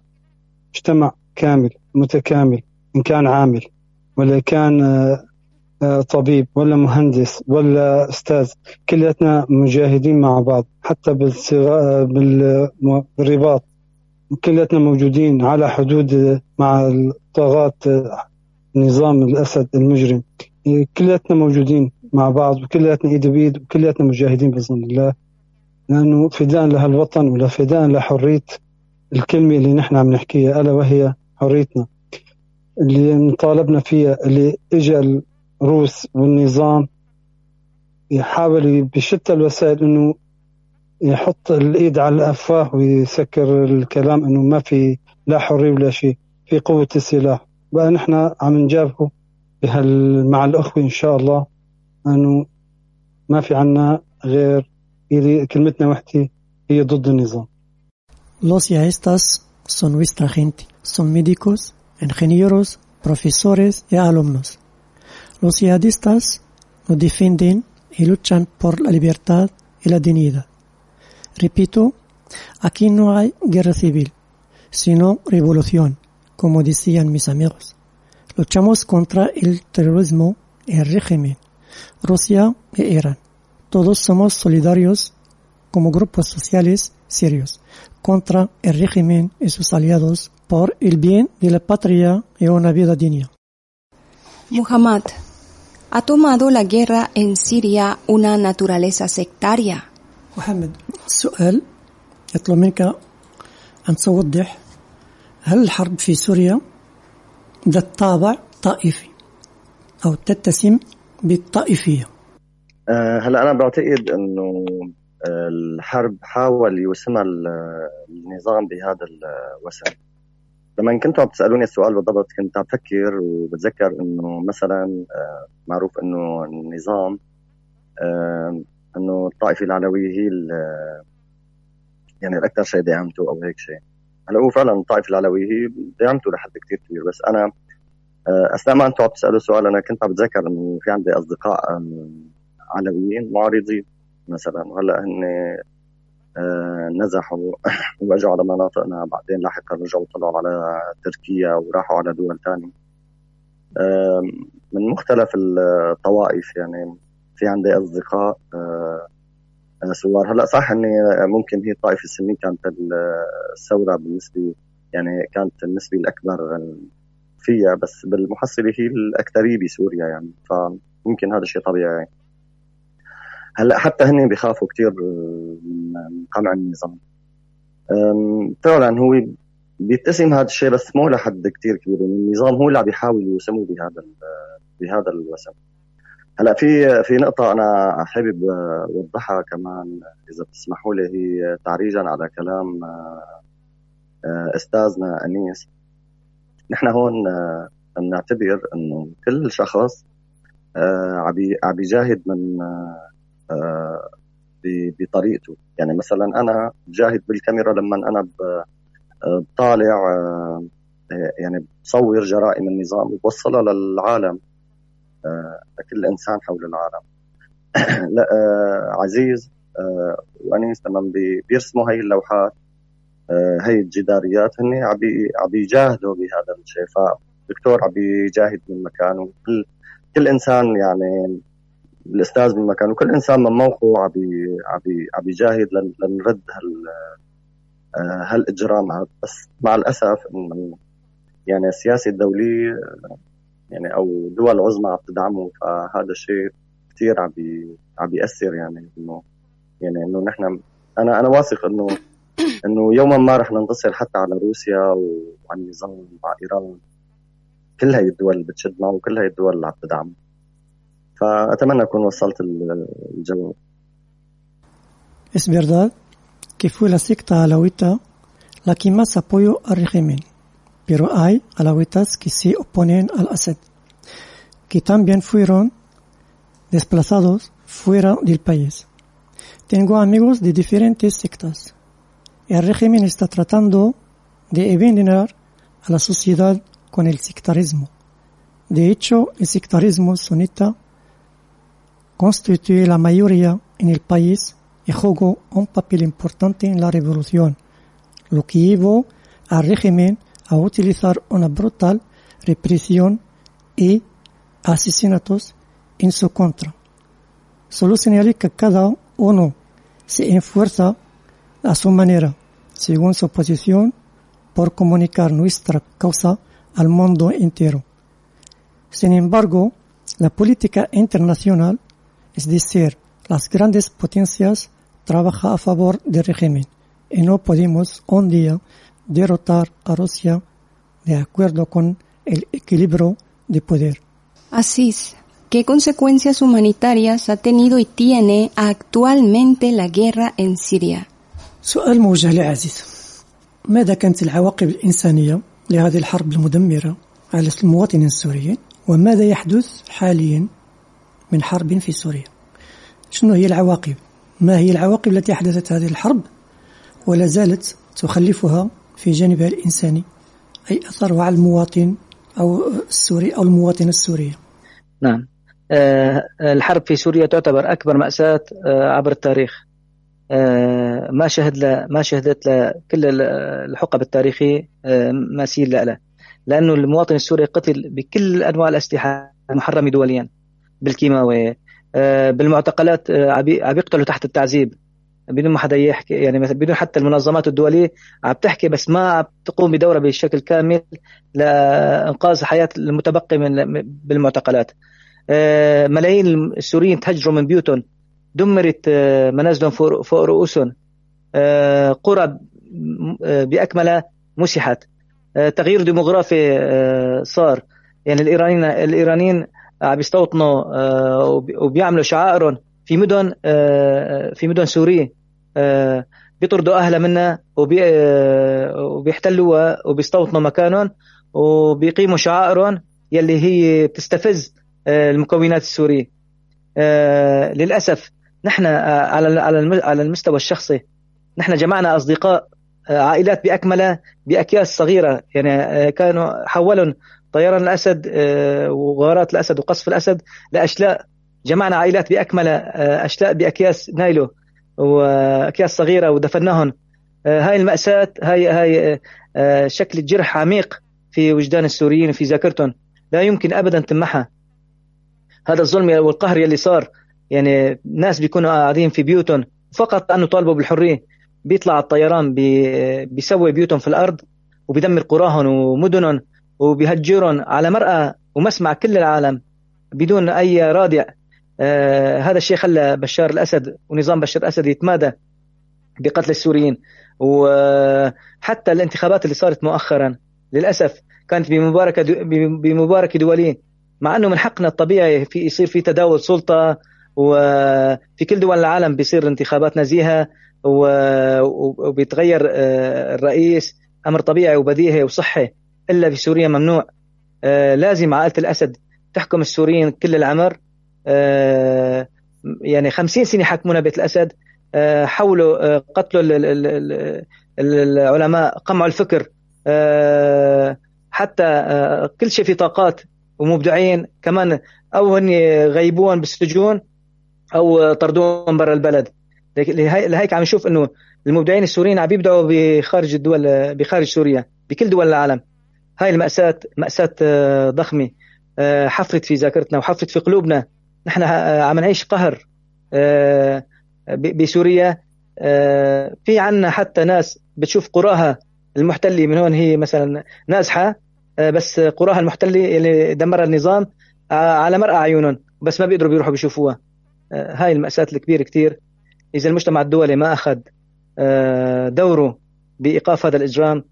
مجتمع كامل متكامل إن كان عامل ولا كان آه، آه، طبيب ولا مهندس ولا أستاذ كلياتنا مجاهدين مع بعض حتى بالرباط. كلياتنا موجودين على حدود مع الطاغات نظام الأسد المجرم. كلياتنا موجودين مع بعض وكلياتنا إيد بايد وكلياتنا مجاهدين بإذن الله. لأنه فداء لهالوطن ولا فداء لحرية الكلمة اللي نحن عم نحكيها ألا وهي حريتنا. اللي طالبنا فيها اللي اجى الروس والنظام يحاول بشتى الوسائل إنه يحط الإيد على الأفواه ويسكر الكلام إنه ما في لا حرية ولا شيء في قوة السلاح. بقى نحن عم نجابهه مع الأخوة إن شاء الله إنه ما في عنا غير كلمتنا وحده هي ضد النظام Los yaestas son nuestra gente, son médicos, ingenieros, profesores y alumnos. Los jihadistas nos defienden y luchan por la libertad y la dignidad. Repito, aquí no hay guerra civil, sino revolución, como decían mis amigos. Luchamos contra el terrorismo y el régimen, Rusia e Irán. Todos somos solidarios como grupos sociales serios contra el régimen y sus aliados por el bien de la patria y una vida digna. Muhammad, ¿ha tomado la guerra en Siria una naturaleza sectaria? محمد السؤال يطلب منك أن توضح هل الحرب في سوريا ذات طابع طائفي أو تتسم بالطائفية أه هلا أنا بعتقد أنه الحرب حاول يوسمها النظام بهذا الوسم لما كنتوا عم تسألوني السؤال بالضبط كنت عم بفكر وبتذكر إنه مثلا آه، معروف إنه النظام آه، إنه الطائفة العلويه هي يعني الأكثر شيء دعمته أو هيك شيء. هلا هو فعلا الطائفة العلويه هي دعمته لحد كثير كبير بس أنا آه، أثناء ما أنتم عم تسألوا سؤال أنا كنت عم بتذكر إنه في عندي أصدقاء علويين معارضين مثلا وهلا هن آه، نزحوا واجوا على مناطقنا بعدين لاحقا رجعوا طلعوا على تركيا وراحوا على دول ثانية من مختلف الطوائف يعني في عندي أصدقاء آه، سوار هلأ صح إني ممكن هي الطائفه السنيه كانت الثورة بالنسبة يعني كانت النسبة الأكبر فيها بس بالمحصلة هي الأكثرية بسوريا يعني. فممكن هذا الشيء طبيعي. هلا حتى هن بيخافوا كثير من قمع النظام. فعلا هو بيتسم هذا الشيء بس مو لحد كثير كبير. يعني النظام هو اللي عم يحاول يوسمه بهذا بهذا الوسم. هلا في في نقطة أنا حابب أوضحها كمان إذا بتسمحوا لي هي تعريجا على كلام آه، أستاذنا أنيس. نحن هون بنعتبر إنه كل شخص عم يجاهد من بطريقته. يعني مثلا أنا بجاهد بالكاميرا لما أنا بطالع يعني بصور جرائم النظام وبوصلها للعالم لكل إنسان حول العالم. لا عزيز وأنيس لما بيرسموا هاي اللوحات هاي الجداريات. هن عم يجاهدوا بهذا الشيء. فالدكتور عم يجاهد من مكانه. كل كل إنسان يعني الأستاذ من مكانه كل إنسان من موقعه عم عم يجاهد لنرد هال هالإجرام هذا. بس مع الأسف انه يعني السياسة الدولية يعني أو دول عظمى عم تدعمه فهذا الشيء كثير عم عم بياثر يعني إنه يعني إنه نحن أنا أنا واثق إنه إنه يوما ما رح ننتصر حتى على روسيا وعلى النظام مع إيران. كل هاي الدول اللي بتشد معه وكل هاي الدول اللي عم تدعمه. فاتمنى اكون وصلت الجواب Es verdad que fue la secta alawita la que más apoyó al régimen, pero hay alawitas que se oponen al Assad, que también fueron desplazados fuera del país. Tengo amigos de diferentes sectas. El régimen está tratando de envenenar a la sociedad con el sectarismo. De hecho, el sectarismo sunita constituye la mayoría en el país y jugó un papel importante en la revolución, lo que llevó al régimen a utilizar una brutal represión y asesinatos en su contra. Solo señalé que cada uno se esfuerza a su manera, según su posición, por comunicar nuestra causa al mundo entero. Sin embargo, la política internacional, es decir, las grandes potencias, trabaja a favor del régimen y no podemos un día derrotar a Rusia de acuerdo con el equilibrio de poder. Asís, ¿qué consecuencias humanitarias ha tenido y tiene actualmente la guerra en Siria? سؤال موجه لعزيز ماذا كانت العواقب الإنسانية لهذه الحرب المدمرة على المواطنين السوريين وماذا يحدث حاليا من حرب في سوريا. شنو هي العواقب؟ ما هي العواقب التي حدثت هذه الحرب؟ ولا زالت تخلفها في جانبها الإنساني أي أثرها على المواطن أو السوري أو المواطنة السورية؟ نعم. آه، الحرب في سوريا تعتبر أكبر مأساة آه، عبر التاريخ. آه، ما شهد له ما شهدت كل الحقب التاريخي مثيل له. لأنه المواطن السوري قتل بكل أنواع الأسلحة المحرمه دوليا. بالكيماوي بالمعتقلات عم يقتلوا تحت التعذيب. بدون ما حدا يحكي يعني بدون حتى المنظمات الدولية عم تحكي بس ما عم تقوم بدورها بشكل كامل لإنقاذ حياة المتبقي من بالمعتقلات. ملايين السوريين تهجروا من بيوتهم. دمرت منازلهم فوق رؤوسهم. قرى بأكملها مسحت. تغيير ديموغرافي صار. يعني الإيرانيين الإيرانيين عم يستوطنوا وبيعملوا شعائرهم في مدن في مدن سورية. بيطردوا أهلها منها وبيحتلوها وبيستوطنوا مكانهم وبيقيموا شعائرهم يلي هي بتستفز المكونات السورية. للأسف نحن على على المستوى الشخصي نحن جمعنا أصدقاء عائلات بأكملها بأكياس صغيرة. يعني كانوا حولهم طيران الأسد وغارات الأسد وقصف الأسد لأشلاء جمعنا عائلات باكملها أشلاء بأكياس نايلو وأكياس صغيرة ودفناهم هاي المأساة هاي هاي شكل جرح عميق في وجدان السوريين وفي ذاكرتهم. لا يمكن ابدا تمحها. هذا الظلم والقهر يلي صار. يعني ناس بيكونوا قاعدين في بيوتهم فقط انه طالبوا بالحرية. بيطلع الطيران بي بيسوي بيوتهم في الأرض وبيدمر قراهم ومدنهم. وبيهجرهم على مرأى ومسمع كل العالم بدون أي رادع. آه هذا الشيء خلى بشار الأسد ونظام بشار الأسد يتمادى بقتل السوريين. وحتى الانتخابات اللي صارت مؤخرا للأسف كانت بمباركة بمباركة دوليه مع أنه من حقنا الطبيعي في يصير في تداول سلطة وفي كل دول العالم بيصير انتخابات نزيهة وبيتغير الرئيس. أمر طبيعي وبديهي وصحي. إلا في سوريا ممنوع. آه، لازم عائلة الأسد تحكم السوريين كل العمر. آه، يعني خمسين سنة حكمونا بيت الأسد. آه، حاولوا قتلوا العلماء قمعوا الفكر. حتى كل شيء في طاقات ومبدعين. كمان أو هن غيبوهم بالسجون أو طردوهم برا البلد. لهيك عم نشوف إنه المبدعين السوريين عم يبدعوا بخارج الدول بخارج سوريا بكل دول العالم. هاي المأساة مأساة آه، ضخمة. آه، حفرت في ذاكرتنا وحفرت في قلوبنا. نحن آه، عم نعيش قهر بسوريا. في عنا حتى ناس بتشوف قراها المحتلة. من هون هي مثلا نازحة بس قراها المحتلة اللي دمرها النظام على مرأى عيونهم بس ما بيقدروا بيروحوا بيشوفوها. هاي المأساة الكبيرة كتير. إذا المجتمع الدولي ما أخذ دوره بإيقاف هذا الإجرام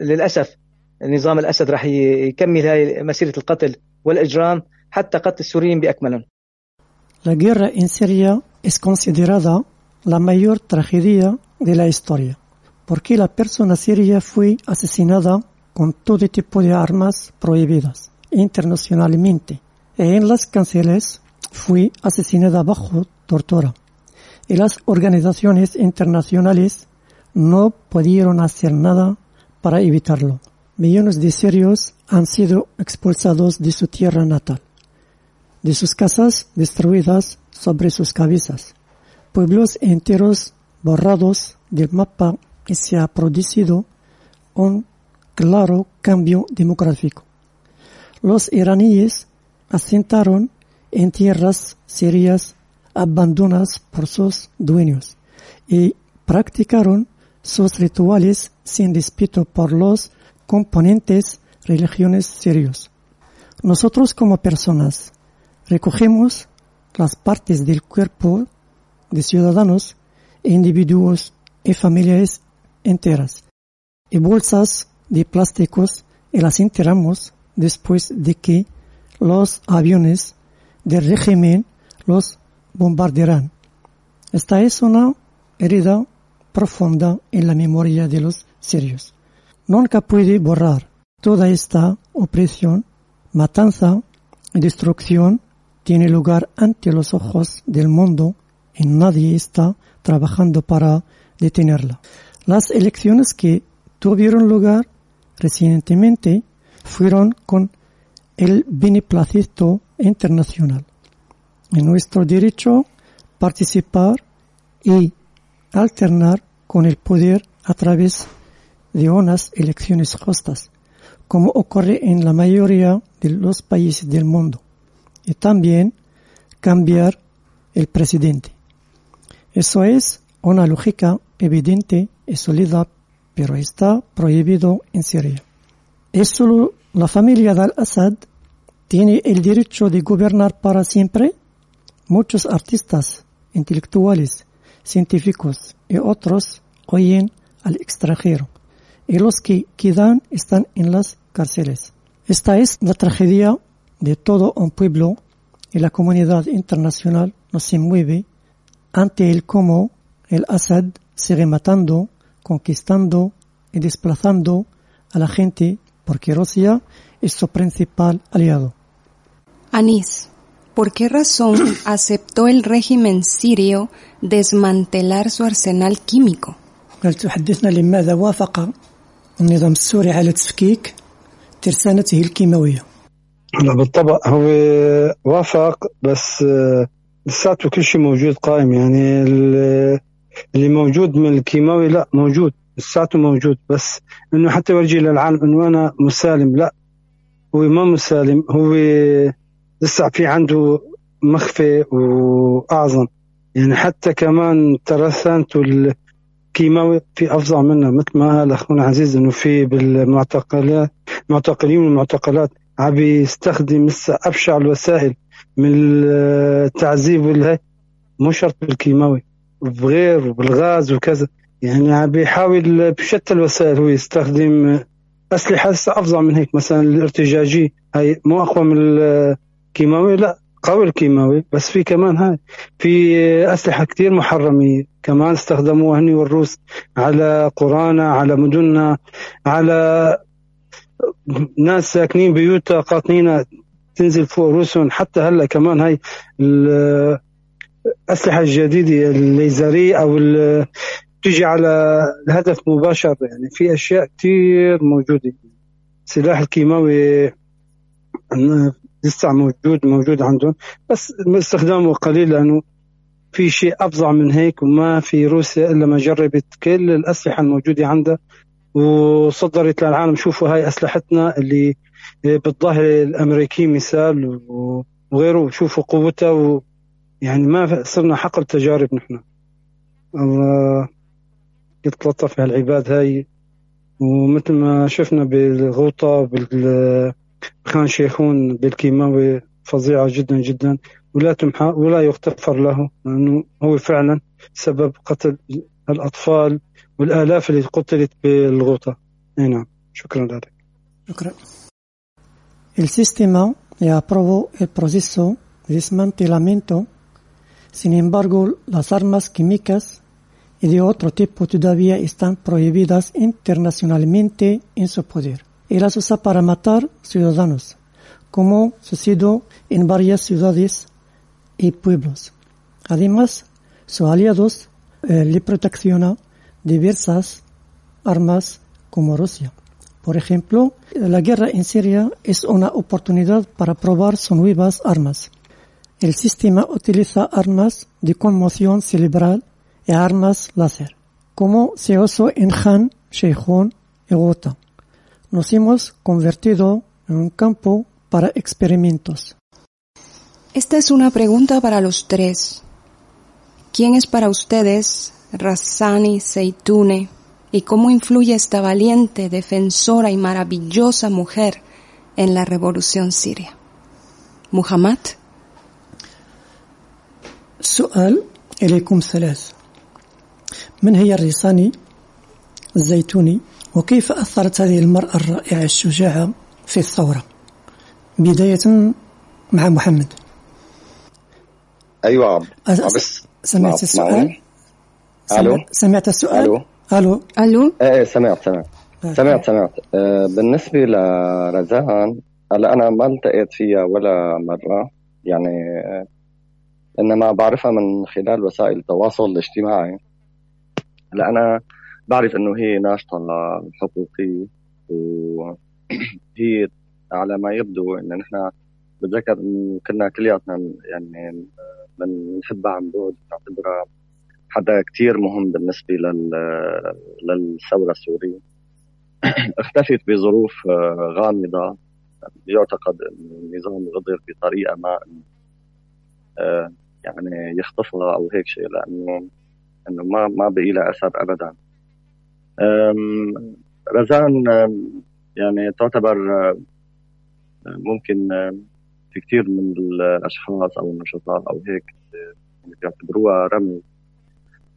للأسف نظام الأسد راح يكمل هاي مسيرة القتل والإجرام حتى قتل السوريين بأكملهم La guerra en Siria es considerada la mayor tragedia de la historia, porque la persona siria fue asesinada con todo tipo de armas prohibidas internacionalmente, en las cárceles fue asesinada bajo tortura. Y las organizaciones internacionales no pudieron hacer nada para evitarlo. Millones de sirios han sido expulsados de su tierra natal, de sus casas destruidas sobre sus cabezas, pueblos enteros borrados del mapa y se ha producido un claro cambio demográfico. Los iraníes asentaron en tierras sirias abandonadas por sus dueños y practicaron sus rituales sin respeto por los componentes religiones serios. Nosotros como personas recogemos las partes del cuerpo de ciudadanos, individuos y familias enteras y bolsas de plásticos y las enterramos después de que los aviones del régimen los bombardearán. Esta es una herida profunda en la memoria de los sirios nunca puede borrar toda esta opresión, matanza y destrucción tiene lugar ante los ojos del mundo y nadie está trabajando para detenerla. Las elecciones que tuvieron lugar recientemente fueron con el beneplácito internacional. En nuestro derecho participar y alternar con el poder a través de unas elecciones justas, como ocurre en la mayoría de los países del mundo, y también cambiar el presidente. Eso es una lógica evidente y sólida, pero está prohibido en Siria. ¿Es solo la familia de Al-Assad tiene el derecho de gobernar para siempre? Muchos artistas, intelectuales, científicos y otros oyen al extranjero y los que quedan están en las cárceles. Esta es la tragedia de todo un pueblo y la comunidad internacional no se mueve ante el cómo el Assad sigue matando, conquistando y desplazando a la gente porque Rusia es su principal aliado. Anís, ¿por qué razón aceptó el régimen sirio desmantelar su arsenal químico? النظام السوري على تفكيك ترسانته الكيماوية. بالطبع هو وافق بس آه، لساته كل شيء موجود قائم. يعني اللي موجود من الكيماوي لا موجود. لساته موجود بس إنه حتى يورجي للعالم إنه أنا مسالم. لا هو ما مسالم. هو لسه في عنده مخفي وأعظم. يعني حتى كمان ترسانته كيماوي في افظع منه مثل ما قال أخونا عزيز إنه في بالمعتقلات المعتقلين والمعتقلات عم يستخدم أبشع الوسائل من التعذيب والهي مو شرط بالكيماوي بغير وبالغاز وكذا. يعني عم بيحاول بشتى الوسائل هو يستخدم أسلحة افظع من هيك مثلا الارتجاجي هاي مو أقوى من الكيماوي لا. قوي الكيماوي بس في كمان هاي في أسلحة كثير محرمه كمان استخدموها هني والروس على قرانا على مدننا على ناس ساكنين بيوتها قاطنين تنزل فوق رؤوسهم. حتى هلأ كمان هاي الأسلحة الجديدة الليزرية أو تيجي على الهدف مباشر يعني في أشياء كثير موجودة. سلاح الكيماوي لسه موجود موجود عندهم. بس استخدامه قليل لأنه في شيء أفظع من هيك وما في روسيا إلا ما جربت كل الأسلحة الموجودة عندها وصدرت للعالم. شوفوا هاي أسلحتنا اللي بالظاهر الامريكي مثال وغيره. شوفوا قوتها و يعني ما صرنا حقل تجارب نحن. الله يتلطف على العباد هاي. ومثل ما شفنا بالغوطة كان شيخون بالكيماوي فظيعة جدا جدا. ولا تمحى ولا يغتفر له لأنه هو فعلا سبب قتل الأطفال والآلاف اللي قتلت بالغوطة. أي نعم. شكرا لك. شكرا. el sistema aprobó el proceso desmantelamiento sin embargo las armas químicas y de otro tipo todavía están prohibidas internacionalmente en su poder. Y las usa para matar ciudadanos, como sucedió en varias ciudades y pueblos. Además, sus aliados eh, le proteccionan diversas armas como Rusia. Por ejemplo, la guerra en Siria es una oportunidad para probar sus nuevas armas. El sistema utiliza armas de conmoción cerebral y armas láser, como se usó en Han, Sheikhoun y Nos hemos convertido en un campo para experimentos. Esta es una pregunta para los tres. ¿Quién es para ustedes Rassani Seitune y cómo influye esta valiente, defensora y maravillosa mujer en la revolución siria. Muhammad. السؤال إليكم ثلاث من هي الريساني الزيتوني وكيف أثرت هذه المرأة الرائعة الشجاعة في الثورة؟ بداية مع محمد. أيوة. سمعت السؤال؟ ألو؟ سمعت السؤال؟ ألو؟ ألو؟ ألو؟ إيه إيه سمعت سمعت. سمعت سمعت. آه بالنسبة لرزان هلا أنا ما التقيت فيها ولا مرة. يعني آه إنما بعرفها من خلال وسائل التواصل الاجتماعي. هلا أنا بعرف إنه هي ناشطة للحقوقيه وهي على ما يبدو إن نحن بتذكر انه كنا كلياتنا يعني بنحبها عن بعد بنعتبرها حدا كتير مهم بالنسبة لل... للثورة السورية. اختفت بظروف آه، غامضة. يعتقد أن النظام غدر بطريقة ما آه، يعني يخطفها أو هيك شيء لأنه أنه ما ما بقي لها أثر أبدا. رزان يعني تعتبر ممكن في كثير من الأشخاص أو النشطاء أو هيك بيعتبروها رمز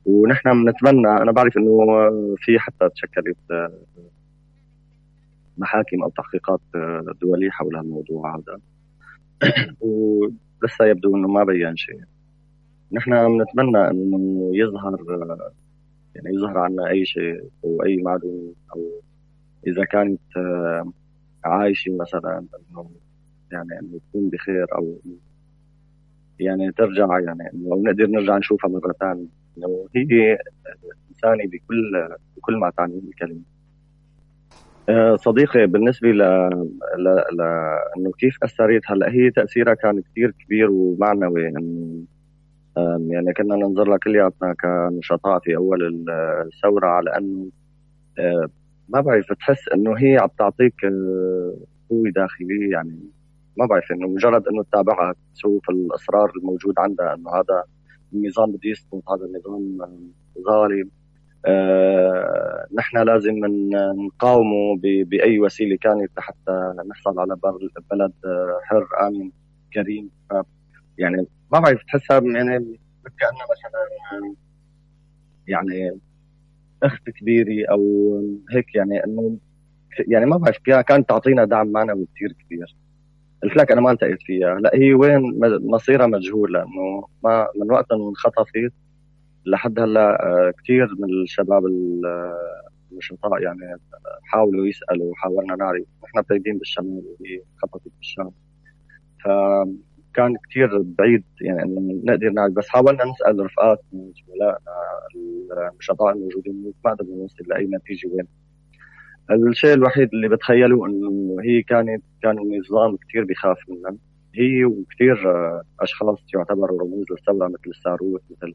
ونحن بنتمنى أنا بعرف إنه في حتى تشكلت آه، محاكم أو تحقيقات آه، دولية حول الموضوع هذا. ولسه يبدو إنه ما بين شيء. نحن بنتمنى إنه يظهر يعني يظهر عنا أي شيء أو أي معلومه أو إذا كانت عايشة مثلا إنه يعني إنه تكون بخير أو يعني ترجع يعني إنه نقدر نرجع نشوفها مرة ثانية إنه هي إنسانة بكل بكل ما تعنيه الكلمة. آه، صديقي بالنسبة ل... ل... ل... إنه كيف أثرت؟ هلأ هي تأثيرها كان كثير كبير ومعنوي إنه يعني كنا ننظر لها كلياتنا كنشطاء في أول الثورة على انه آه، ما بعرف بتحس إنه هي عم تعطيك آه، قوة داخلية يعني ما بعرف إنه مجرد إنه تتابعها تشوف الاصرار الموجود عندها إنه هذا النظام بده يسقط هذا النظام ظالم. آه نحن لازم نقاومه بأي وسيلة كانت لحتى نحصل على بلد حر آمن كريم. يعني ما بعرف تحسها يعني كأنها مثلا يعني أخت كبيرة أو هيك يعني إنه يعني ما بعرف كانت تعطينا دعم معنوي كثير كبير. قلت لك أنا ما التقيت فيها. لا هي وين مصيرها مجهول لأنه ما من وقت انخطفت لحد هلأ آه، كثير من الشباب النشطاء يعني حاولوا يسألوا وحاولنا نعرف. نحن بعيدين بالشمال وهي خططت بالشام فكان كثير بعيد يعني نقدر نعرف بس حاولنا نسأل رفقاتنا زملائنا النشطاء الموجودين ما قدرنا نوصل لأي نتيجة وين. الشيء الوحيد اللي بتخيلوا إنه هي كانت كان النظام كثير بيخاف منها هي وكثير أشخاص يعتبروا رموز للثورة مثل الساروت مثل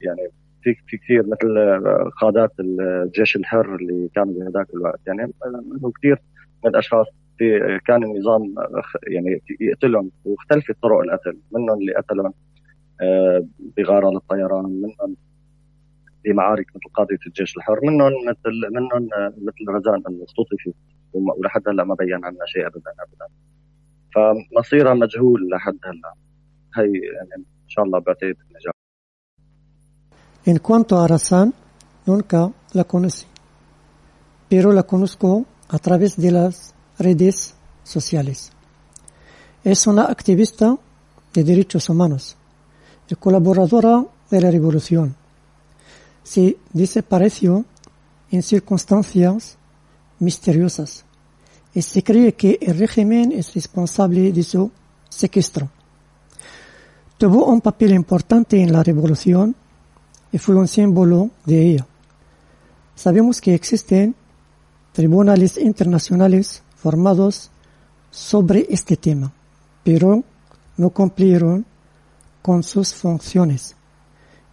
يعني في في كثير مثل قادات الجيش الحر اللي كانوا بهذاك الوقت. يعني إنه كثير من الأشخاص في كان النظام يعني يقتلهم واختلفت طرق القتل منهم اللي قتلهم آه، بغارة للطيران منهم بمعارك مثل قاده الجيش الحر منهم مثل منهم مثل رزان اختطفت ولحد هلا ما بين عنا شيء ابدا ابدا. فمصيرها مجهول لحد هلا. هي يعني إن شاء الله بعتقد النجاح En cuanto a Razan, nunca la conocí, pero la conozco a través de las redes sociales. Es una activista de derechos humanos y colaboradora de la revolución. Se desapareció en circunstancias misteriosas y se cree que el régimen es responsable de su secuestro. Tuvo un papel importante en la revolución y fue un símbolo de ella. Sabemos que existen tribunales internacionales formados sobre este tema, pero no cumplieron con sus funciones.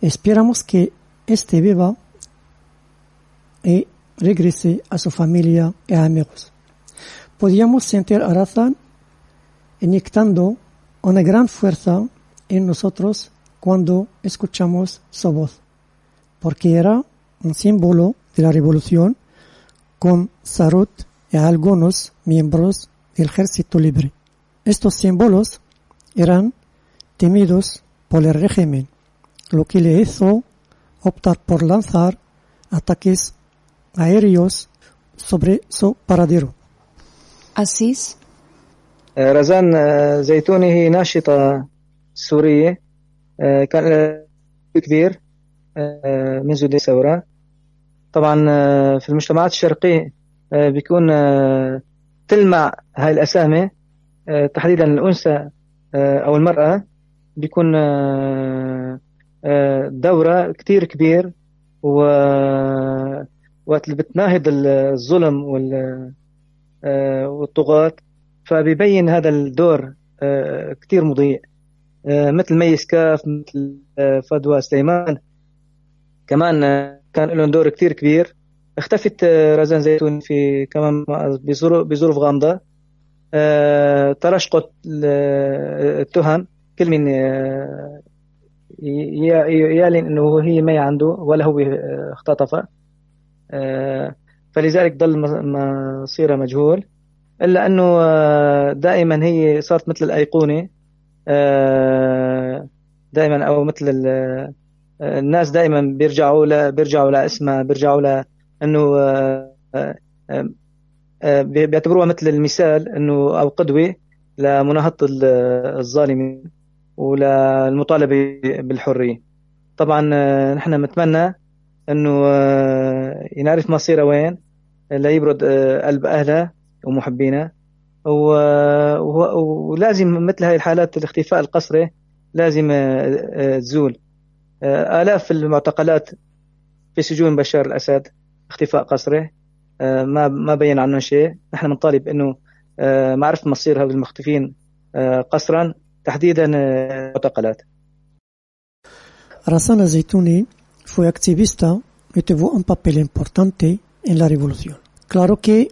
Esperamos que este viva y regrese a su familia y amigos. Podíamos sentir a Razan inyectando una gran fuerza en nosotros cuando escuchamos su voz porque era un símbolo de la revolución con Sarut y algunos miembros del ejército libre. Estos símbolos eran temidos por el régimen, lo que le hizo optar por lanzar ataques aéreos sobre su paradero. أسيس رزان زيتوني هي ناشطة سورية كان كبير آه، منذ الثورة طبعا آه، في المجتمعات الشرقية آه، بيكون تلمع هاي الأسامي تحديدا الأنثى أو المرأة. بيكون دورة كتير كبير و وقت اللي بتناهض الظلم والطغاة فبيبين هذا الدور كتير مضيء. مثل ميس كاف مثل فدوى سليمان. كمان كان لهم دور كثير كبير. اختفت رزان زيتون في كمان بظروف غامضة. آه، ترشقت التهم. كل من آه، يعلن إنه هي ما عنده ولا هو اختطف. آه، فلذلك ضل مصيره مجهول. إلا أنه دائما هي صارت مثل الأيقونة. دائما أو مثل الناس دائما بيرجعوا ل بيرجعوا لاسمها بيرجعوا إنه آه، آه، آه، بيعتبروها مثل المثال إنه أو قدوه لمناهضه الظالمين وللمطالبه بالحرية. طبعا نحن نتمنى إنه ينعرف مصيرها وين ليبرد قلب اهلها ومحبينها ولازم مثل هاي الحالات الاختفاء القسري لازم تزول. آلاف المعتقلات في سجون بشار الأسد. اختفاء قسري آه، ما ما بين عنه شيء نحن بنطالب إنه آه، معرفه مصير هذول المختفين آه، قصرا تحديدا المعتقلات رزان زيتونة fue activista y tuvo un papel importante en la revolución claro que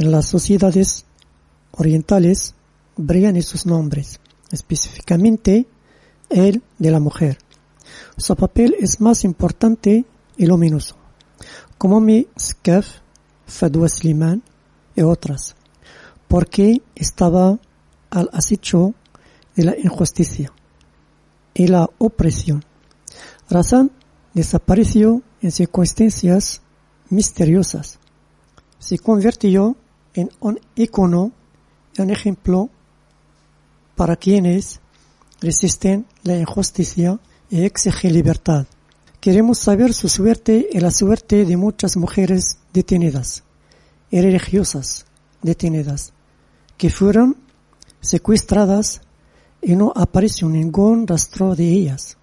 en las sociedades orientales brillan sus nombres específicamente el de la mujer. Su papel es más importante y. como May Skaf, Fadwa Sliman y otras, porque estaba al acecho de la injusticia y la opresión. Razan desapareció en circunstancias misteriosas. Se convirtió en un icono, un ejemplo para quienes resisten la injusticia y exige libertad, Queremos saber su suerte y la suerte de muchas mujeres detenidas y religiosas detenidas que fueron secuestradas y no apareció ningún rastro de ellas.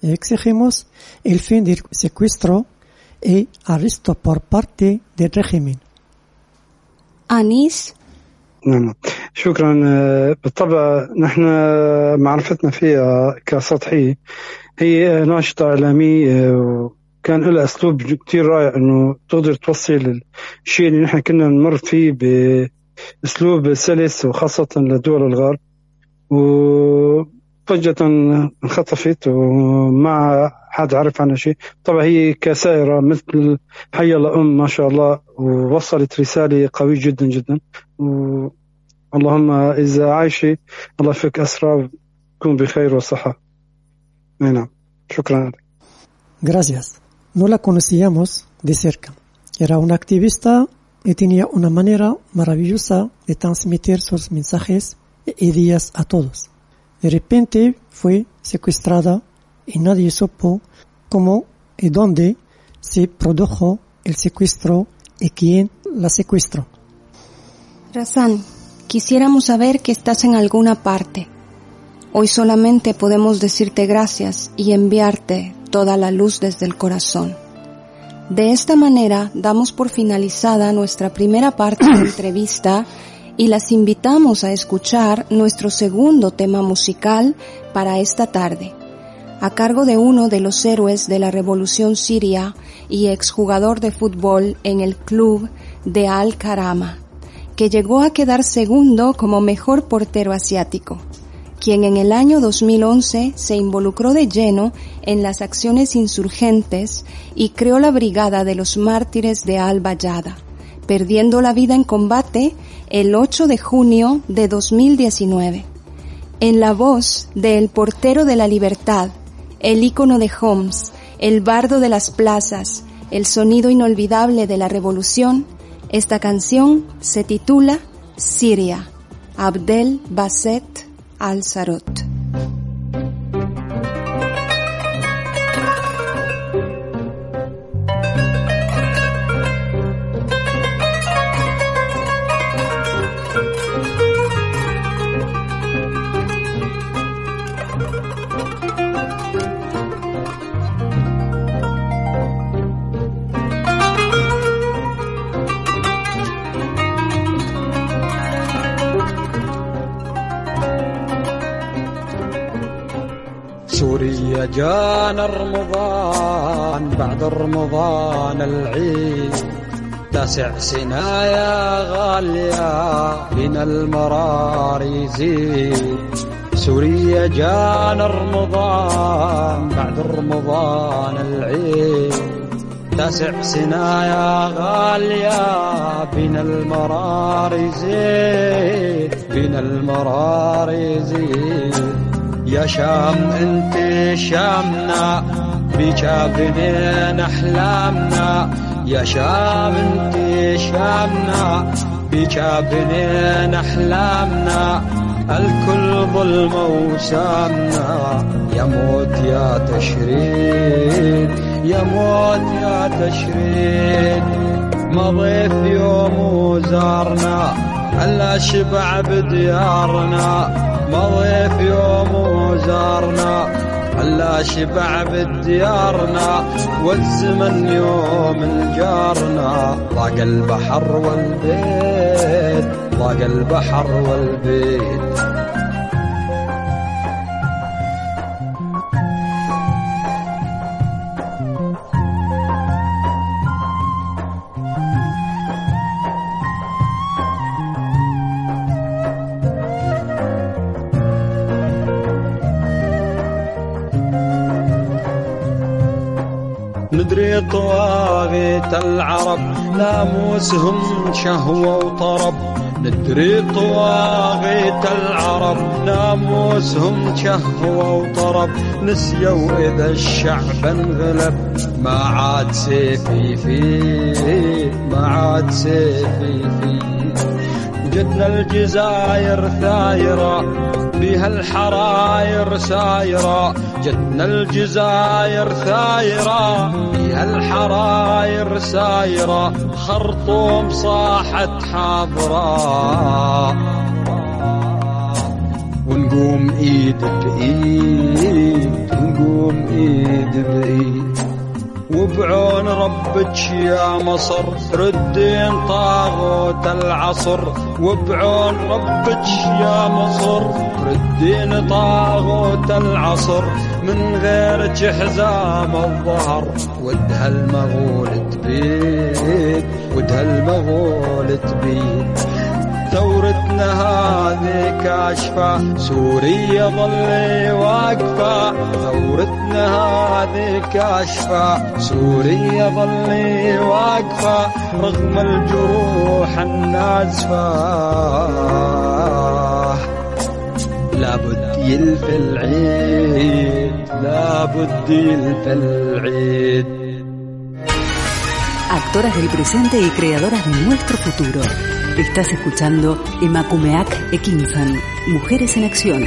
Exigimos el fin del secuestro y arresto por parte del régimen. Anís نعم. شكرا. بالطبع نحن معرفتنا فيها كسطحي هي ناشطة إعلامية وكان لها أسلوب كتير رائع إنه تقدر توصل الشيء اللي نحن كنا نمر فيه بأسلوب سلس وخاصة لدول الغرب. وفجأة انخطفت وما حد عرف عنها شيء طبعا هي كسائرة مثل حي الله أم ما شاء الله ووصلت رسالة قوية جدا جدا اللهم إذا عايشة الله يفك أسرى تكون بخير وصحة نعم شكرا لك Gracias. No la conocíamos de cerca. Era una activista y tenía una manera maravillosa de transmitir sus mensajes e ideas a todos. De repente fue secuestrada y nadie supo cómo y dónde se produjo el secuestro y quién la secuestró. Razán, quisiéramos saber que estás en alguna parte. Hoy solamente podemos decirte gracias y enviarte toda la luz desde el corazón. De esta manera damos por finalizada nuestra primera parte de entrevista y las invitamos a escuchar nuestro segundo tema musical para esta tarde, a cargo de uno de los héroes de la revolución siria y exjugador de fútbol en el club de Al-Karama, que llegó a quedar segundo como mejor portero asiático, quien en el año 2011 se involucró de lleno en las acciones insurgentes y creó la Brigada de los Mártires de Al-Bayada, perdiendo la vida en combate el 8 de junio de 2019. En la voz de El Portero de la Libertad, el ícono de Homs, el bardo de las plazas, el sonido inolvidable de la revolución, esta canción se titula Siria, Abdel Basset al-Sarot. جانا رمضان بعد رمضان العيد. تسع سنة يا غالية بنا المرار يزيد. سوريا جانا رمضان بعد رمضان العيد. تسع سنة يا غالية بنا المرار يزيد. بنا المرار يزيد. يا شام أنت شامنا بيك بنين احلامنا يا شام أنت شامنا بيك بنين احلامنا الكل ظلمة وسامنا. يا موت يا تشريد يا موت يا تشريد مضيف يوم وزارنا الا شبع بديارنا. مضيف يوم وزارنا الا شبع بديارنا والزمن يوم الجارنا. ضاق البحر والبيت ضاق البحر والبيت. طواغيت العرب ناموسهم شهوة وطرب. ندري طواغيت العرب ناموسهم شهوة وطرب. نسيوا إذا الشعب انغلب ما عاد سيفي فيه ما عاد سيفي فيه جتنا الجزاير ثايرة بها الحراير سايرة. جتنا الجزاير ثايرة. الحراير سايرة خرطوم صاحت حاضرة ونقوم إيد بإيد ونقوم إيد بإيد. وبعون ربك يا مصر ردين طاغوت العصر. وبعون ربك يا مصر ردين طاغوت العصر. من غيرك حزام الظهر. ودها المغول تبيد ودها المغول تبيد ثورتنا هذه كاشفة سوريا ظلي واقفة. ثورتنا هذه كاشفة سوريا ظلي واقفة. رغم الجروح النازفة. لابد يلفي العيد لابد يلفي العيد Actoras del presente y creadoras de nuestro futuro. Estás escuchando Emakumeak Ekinsan, Mujeres en Acción.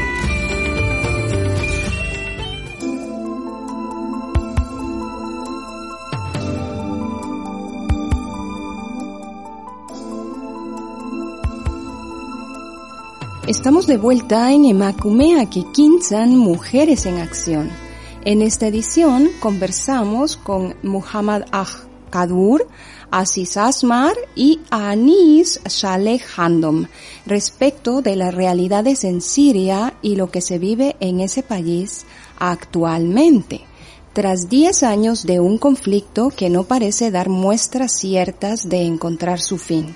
Estamos de vuelta en Emakumeak Ekinsan, Mujeres en Acción. En esta edición conversamos con Muhammad Aj Kadur, Aziz Asmar y Anis Shaleh Handom respecto de las realidades en Siria y lo que se vive en ese país actualmente, tras 10 años de un conflicto que no parece dar muestras ciertas de encontrar su fin.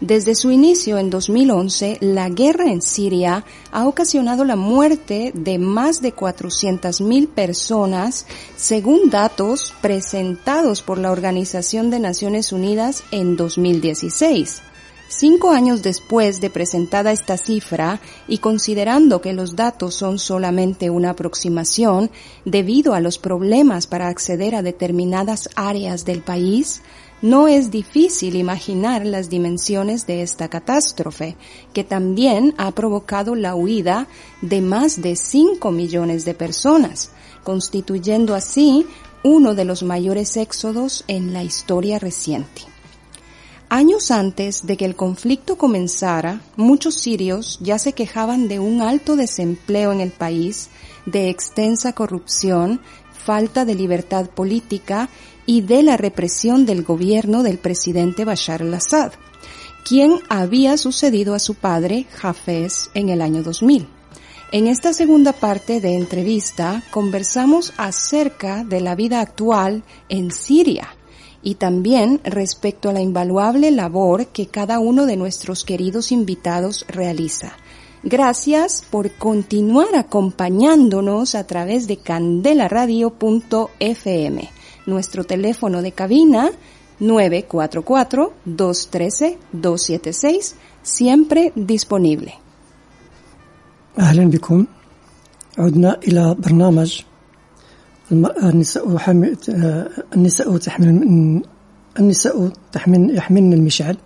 Desde su inicio en 2011, la guerra en Siria ha ocasionado la muerte de más de 400.000 personas, según datos presentados por la Organización de Naciones Unidas en 2016. Cinco años después de presentada esta cifra y considerando que los datos son solamente una aproximación debido a los problemas para acceder a determinadas áreas del país, no es difícil imaginar las dimensiones de esta catástrofe, que también ha provocado la huida de más de 5 millones de personas, constituyendo así uno de los mayores éxodos en la historia reciente. Años antes de que el conflicto comenzara, muchos sirios ya se quejaban de un alto desempleo en el país, de extensa corrupción, falta de libertad política y de la represión del gobierno del presidente Bashar al-Assad, quien había sucedido a su padre, Hafez, en el año 2000. En esta segunda parte de entrevista conversamos acerca de la vida actual en Siria y también respecto a la invaluable labor que cada uno de nuestros queridos invitados realiza. Gracias por continuar acompañándonos a través de candelaradio.fm. Nuestro teléfono de cabina 944-213-276, siempre disponible. أهلا بكم. عدنا إلى برنامج النساء حمل النساء تحمل النساء تحمل يحملن المشعل.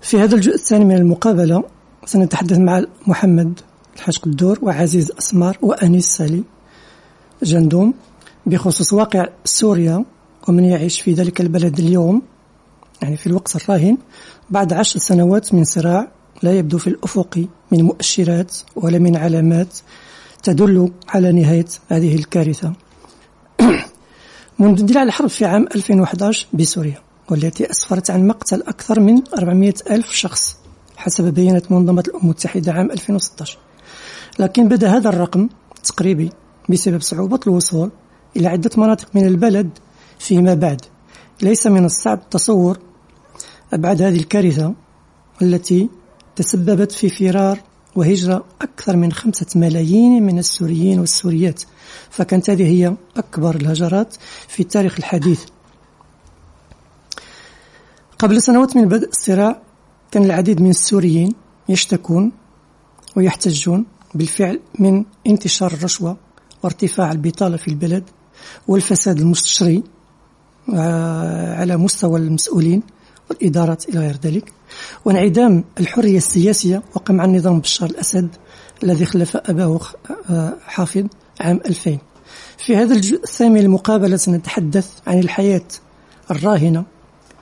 في هذا الجزء الثاني من المقابلة سنتحدث مع محمد الحاج قدور وعزيز أسمار وأنيس سالي. جندوم. بخصوص واقع سوريا ومن يعيش في ذلك البلد اليوم يعني في الوقت الراهن بعد عشر سنوات من صراع لا يبدو في الأفق من مؤشرات ولا من علامات تدل على نهاية هذه الكارثة. منذ اندلاع الحرب في عام 2011 بسوريا والتي أسفرت عن مقتل أكثر من 400 ألف شخص حسب بيانات منظمة الأمم المتحدة عام 2016 لكن بدأ هذا الرقم تقريبي بسبب صعوبة الوصول إلى عدة مناطق من البلد فيما بعد. ليس من الصعب تصور أبعاد هذه الكارثة التي تسببت في فرار وهجرة أكثر من خمسة ملايين من السوريين والسوريات فكانت هذه هي أكبر الهجرات في التاريخ الحديث. قبل سنوات من بدء الصراع كان العديد من السوريين يشتكون ويحتجون بالفعل من انتشار الرشوة وارتفاع البطالة في البلد. والفساد المستشري آه، على مستوى المسؤولين والإدارات إلى غير ذلك. وانعدام الحرية السياسية وقمع النظام بشار الأسد الذي خلف أباه آه، حافظ عام 2000 في هذا الجزء الثاني المقابلة سنتحدث عن الحياة الراهنة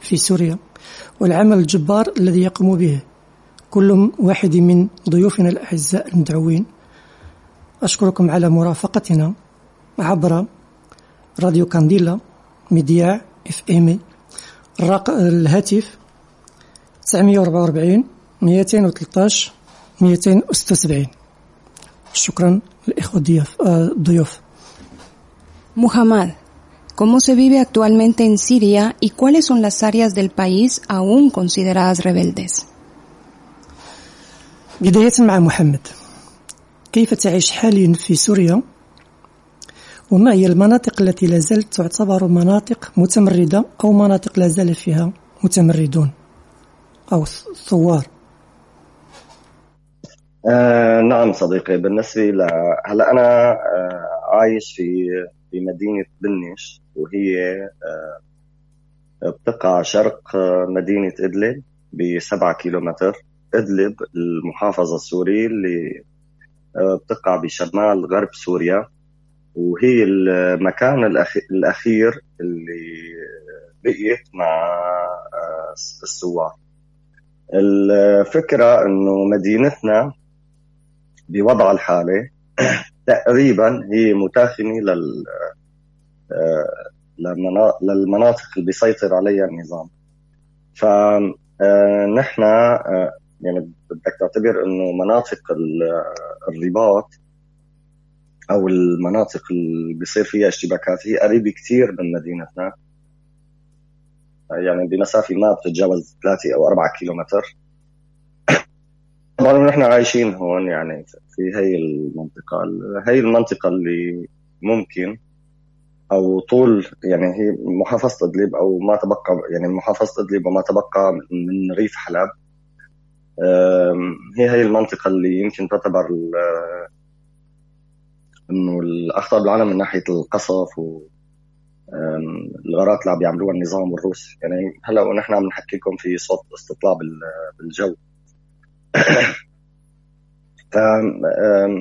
في سوريا والعمل الجبار الذي يقوم به كل واحد من ضيوفنا الأعزاء المدعوين. أشكركم على مرافقتنا عبر راديو كانديلا ميديا FM الرق... الهاتف 944 213 276 شكرا للاخوه الضيوف الضيوف آه، محمد cómo se vive actualmente en Siria y cuáles son las áreas del país aún consideradas rebeldes? بداية مع محمد. كيف تعيش حاليا في سوريا؟ وما هي المناطق التي لا زالت تعتبر مناطق متمردة أو مناطق لا زال فيها متمردون أو ثوار؟ آه نعم صديقي. بالنسبة ل هلا أنا آه عايش في في مدينة بنش وهي آه بتقع شرق مدينة إدلب بسبعة كيلومتر. إدلب المحافظة السورية اللي آه، بتقع بشمال غرب سوريا. وهي المكان الأخير اللي بقيت مع آه، السواح الفكرة أنه مدينتنا بوضع الحالي تقريبا هي متاخمة لل آه، للمناطق اللي بيسيطر عليها النظام. فنحن يعني بدك تعتبر إنه مناطق الرباط أو المناطق اللي بيصير فيها اشتباكات هي قريبة كثير من مدينتنا. يعني بمسافه ما بتتجاوز 3 أو 4 كيلومتر. طبعا نحن عايشين هون يعني في هي المنطقة هي المنطقة اللي ممكن أو طول يعني هي محافظة أدلب أو ما تبقى يعني محافظة أدلب وما تبقى من ريف حلب. هي هي المنطقة اللي يمكن تعتبر إنه الاخطر بالعالم من ناحية القصف و الغارات اللي عم بيعملوها النظام والروس. يعني هلأ ونحن عم نحكي لكم في صوت استطلاع بالجو.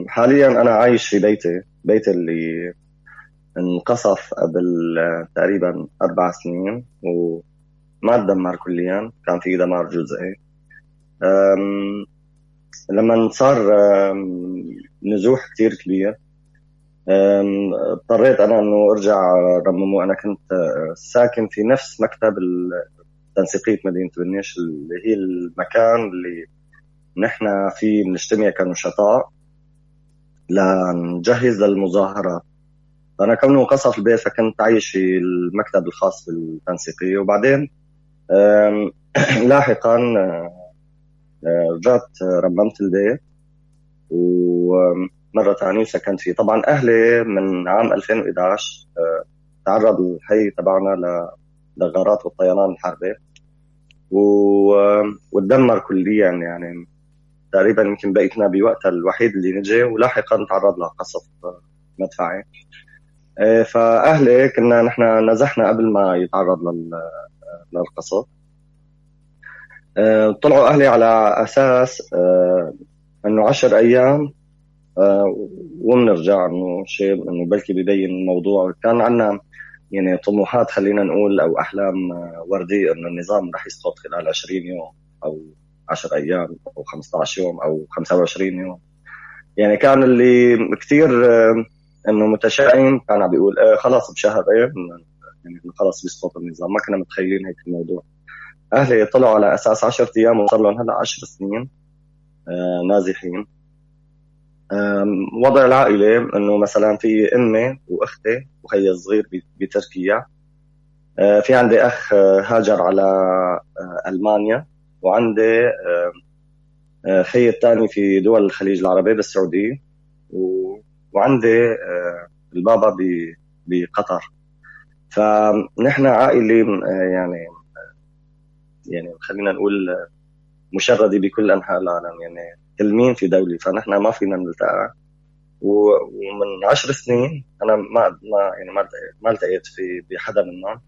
حاليا أنا عايش في بيتي بيتي اللي انقصف قبل تقريبا أربع سنين وما تدمر كليا كان في دمار جزئي. لما صار نزوح كثير كبير اضطريت أنا إنه أرجع رممه أنا كنت أه، ساكن في نفس مكتب تنسيقية مدينة بنيش اللي هي المكان اللي نحن فيه بنجتمع كنشطاء لنجهز للمظاهرات فانا كونه قصف البيت فكنت عايش في المكتب الخاص بالتنسيقية. وبعدين لاحقا أه، رجعت رممت البيت. ومرة ثانية سكنت فيه. طبعا أهلي من عام 2011 آه، تعرض الحي تبعنا للغارات والطيران الحربي. وتدمر كليا يعني. تقريبا يمكن بقيتنا بوقتها الوحيد اللي نجي ولاحقا تعرض لقصف مدفعي. آه، فأهلي كنا نحن نزحنا قبل ما يتعرض للقصف. آه، طلعوا أهلي على أساس آه، إنه عشر أيام آه، وبنرجع إنه شيء إنه بلكي ببين الموضوع. كان عندنا يعني طموحات خلينا نقول أو أحلام وردية إنه النظام رح يسقط خلال 20 يوم أو 10 أيام أو 15 يوم أو 25 يوم. يعني كان اللي كثير إنه متشائم. كان عم بيقول خلاص بشهرين يعني خلاص بيسقط النظام. ما كنا متخيلين هيك الموضوع. أهلي طلعوا على أساس 10 أيام وصار لهم هلأ 10 سنين آه نازحين. وضع العائلة إنه مثلا في أمي وأختي وخيي الصغير بتركيا. آه في عندي أخ آه، هاجر على آه، ألمانيا وعندي خيي الثاني في دول الخليج العربي بالسعودية وعندي البابا بقطر. فنحن عائلة يعني يعني خلينا نقول مشردة بكل أنحاء العالم. يعني كل في دولة فنحن ما فينا نلتقى. ومن عشر سنين أنا ما ما يعني ما ما التقيت في بحدا منهم.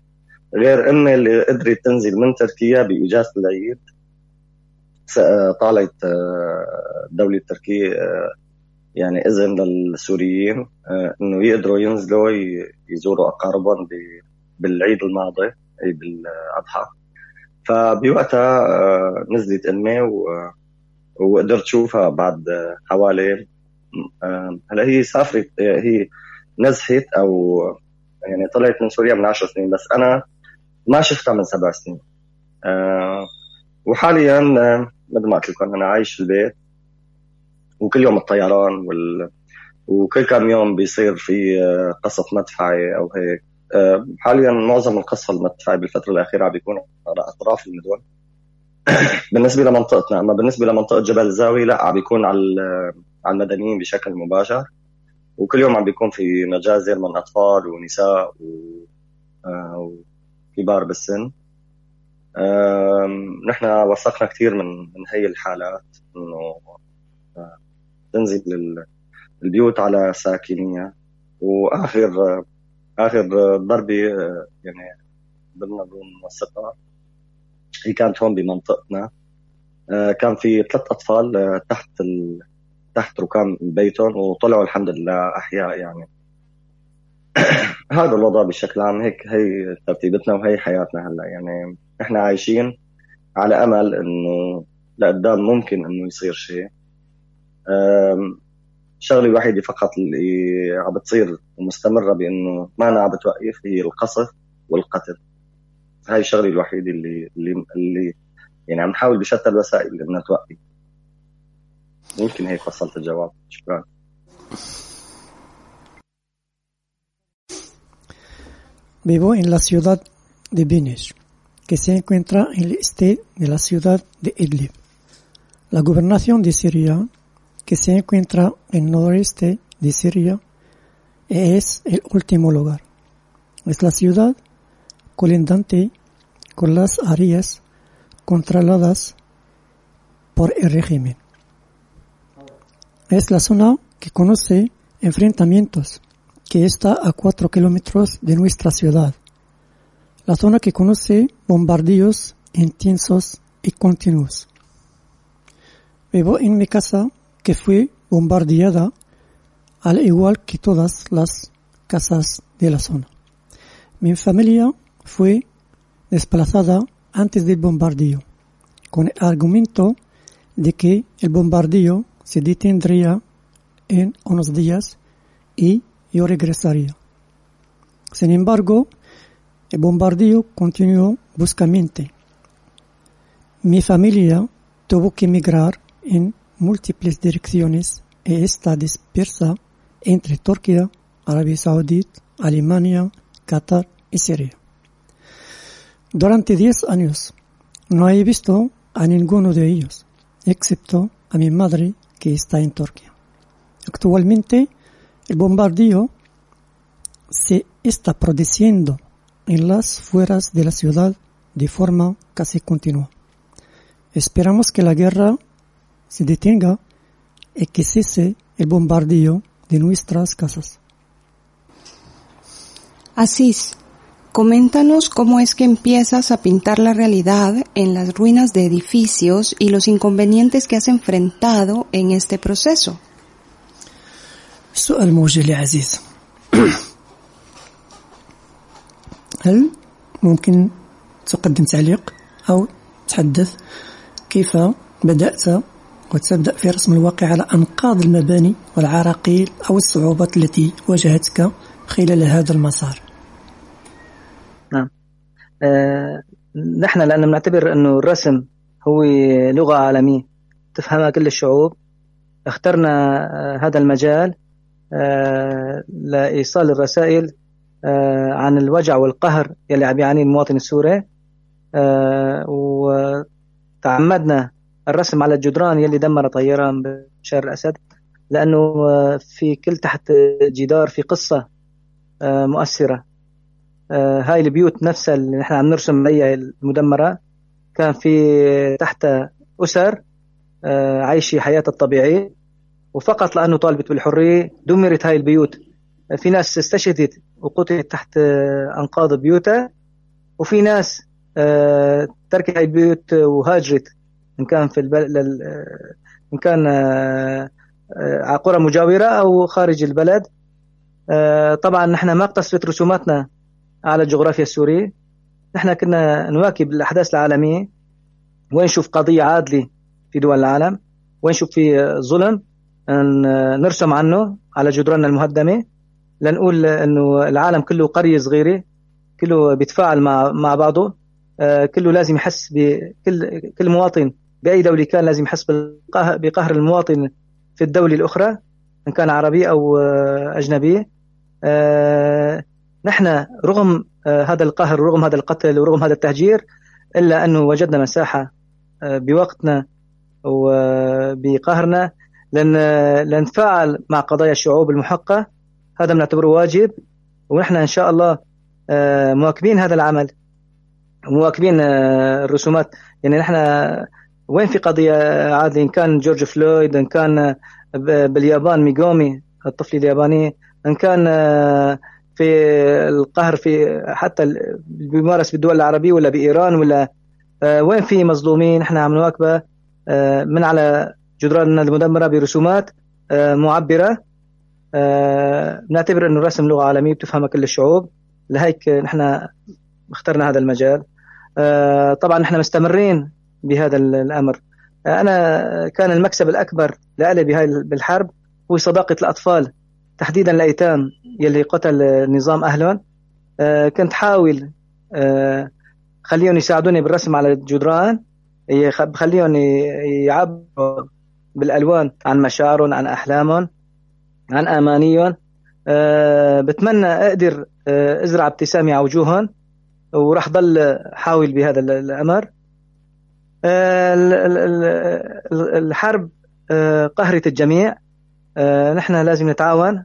غير امي اللي قدرت تنزل من تركيا بإجازة العيد طالت الدولة التركيه يعني إذن للسوريين إنه يقدروا ينزلوا يزوروا أقاربهم بالعيد الماضي أي بالأضحى. فبوقتها نزلت امي وقدرت اشوفها بعد حوالي هلا هي سافرت هي نزحت أو يعني طلعت من سوريا من 10 سنين بس أنا ما شفتها من سبع سنين. وحاليا مثل ما قلت لكم أنا عايش في البيت. وكل يوم الطيران وال... وكل كم يوم بيصير في قصف مدفعي أو هيك. حاليا معظم القصف المدفعي بالفترة الأخيرة عم بيكون على أطراف المدن. بالنسبة لمنطقتنا اما بالنسبة لمنطقة جبل الزاويه لا عم بيكون على على المدنيين بشكل مباشر. وكل يوم عم بيكون في مجازر من أطفال ونساء آه، وكبار بالسن. نحن وثقنا كثير من من هي الحالات إنه آه، تنزل البيوت على ساكنيها واخر آخر ضربة آه، يعني ضمن المنسقه هي كانت هون بمنطقتنا كان في ثلاث أطفال تحت تحت ركام بيتهم وطلعوا الحمد لله أحياء يعني. هذا الوضع بشكل عام هيك هي ترتيبتنا وهي حياتنا هلأ. يعني إحنا عايشين على أمل إنه لقدام ممكن إنه يصير شيء. الشغله الوحيدة فقط اللي عم بتصير ومستمره بإنه ما أنا عم بتوقف هي القصف والقتل. هاي الشغله الوحيده اللي اللي اللي يعني عم نحاول بشتى الوسائل انها توقف يمكن هيك وصلت الجواب شكرا Vivo en la ciudad de Benesh, que se encuentra en el este de la ciudad de Idlib. La gobernación de Siria, que se encuentra en el noroeste de Siria, es el último lugar. Es la ciudad colindante con las áreas controladas por el régimen. Es la zona que conoce enfrentamientos, que está a cuatro kilómetros de nuestra ciudad. La zona que conoce bombardeos intensos y continuos. Vivo en mi casa que fue bombardeada al igual que todas las casas de la zona. Mi familia fue desplazada antes del bombardeo, con el argumento de que el bombardeo se detendría en unos días y yo regresaría. Sin embargo, el bombardeo continuó bruscamente. Mi familia tuvo que emigrar en múltiples direcciones y está dispersa entre Turquía, Arabia Saudita, Alemania, Qatar y Siria. Durante 10 años no he visto a ninguno de ellos, excepto a mi madre que está en Turquía. Actualmente, el bombardeo se está produciendo en las fueras de la ciudad de forma casi continua. Esperamos que la guerra se detenga y que cese el bombardeo de nuestras casas. Asís, coméntanos cómo es que empiezas a pintar la realidad en las ruinas de edificios y los inconvenientes que has enfrentado en este proceso. سؤال موجه لي عزيز هل ممكن تقدم تعليق أو تحدث كيف بدأت وتبدأ في رسم الواقع على أنقاض المباني والعراقيل أو الصعوبات التي واجهتك خلال هذا المسار نعم. آه نحن لأن بنعتبر أنه الرسم هو لغة عالمية. تفهمها كل الشعوب. اخترنا آه هذا المجال آه لإيصال الرسائل عن الوجع والقهر يلي عم يعانيه المواطن السوري. وتعمدنا الرسم على الجدران يلي دمر طيران بشار الأسد. لأنه في كل تحت جدار في قصة مؤثرة. هاي البيوت نفسها اللي نحن عم نرسم عليها المدمرة. كان في تحت أسر عايشة حياتها الطبيعية. وفقط لأنه طالبت بالحرية دمرت هاي البيوت. في ناس استشهدت وقتلت تحت أنقاض بيوتها. وفي ناس آه، تركت البيوت وهاجرت. إن كان في البلد إن كان على قرى مجاورة أو خارج البلد. طبعا نحن ما اقتصرت رسوماتنا على الجغرافيا السورية. نحن كنا نواكب الأحداث العالمية. وين نشوف قضية عادلة في دول العالم. وين نشوف في ظلم نرسم عنه على جدراننا المهدمة. لنقول إنه العالم كله قرية صغيرة كله بيتفاعل مع مع بعضه. آه، كله لازم يحس بكل كل مواطن بأي دولة كان لازم يحس بقهر المواطن في الدولة الأخرى إن كان عربي أو آه، أجنبي. آه، نحن رغم هذا القهر ورغم هذا القتل ورغم هذا التهجير إلا أنه وجدنا مساحة بوقتنا وبقهرنا. لن لنتفاعل مع قضايا الشعوب المحقة. هذا بنعتبره واجب. ونحن إن شاء الله آه، مواكبين هذا العمل. مواكبين آه، الرسومات. يعني نحن وين في قضية عادلة؟ إن كان جورج فلويد إن كان باليابان ميغومي الطفل الياباني. إن كان آه، في القهر في حتى بيمارس بالدول العربية ولا بإيران ولا وين في مظلومين؟ نحن عم نواكبه من على جدراننا المدمرة برسومات معبرة. نعتبر إنه الرسم لغة عالمية بتفهمها كل الشعوب. لهيك نحن اخترنا هذا المجال. آه، طبعا نحن مستمرين بهذا الأمر. آه، أنا كان المكسب الأكبر لي بهاي بالحرب هو صداقة الأطفال تحديدا الايتام يلي قتل نظام اهلهم آه، كنت حاول خليهم يساعدوني بالرسم على الجدران بخليهم يعبروا بالألوان عن مشاعرهم عن أحلامهم عن آمانيهم. بتمنى أقدر آه، أزرع ابتسامة على وجوههم وراح ضل حاول بهذا الأمر. آه، الحرب آه، قهرت الجميع. نحن لازم نتعاون.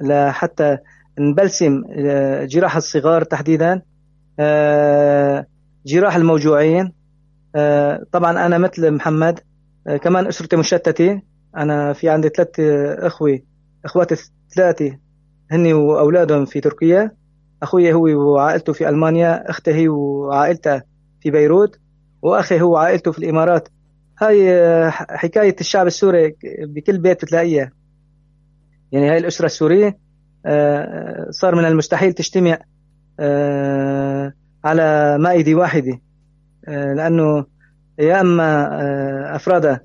لحتى نبلسم جراح الصغار تحديدا جراح الموجوعين. طبعا أنا مثل محمد كمان أسرتي مشتته أنا في عندي ثلاث إخوة إخواتي ثلاثة هن وأولادهم في تركيا. أخوي هو وعائلته في ألمانيا أختي هي وعائلتها في بيروت وأخي هو وعائلته في الإمارات. هاي آه، حكاية الشعب السوري بكل بيت بتلاقيها. يعني هاي الأسرة السورية آه، صار من المستحيل تجتمع آه، على مائدة واحدة لأنه يا أما أفراد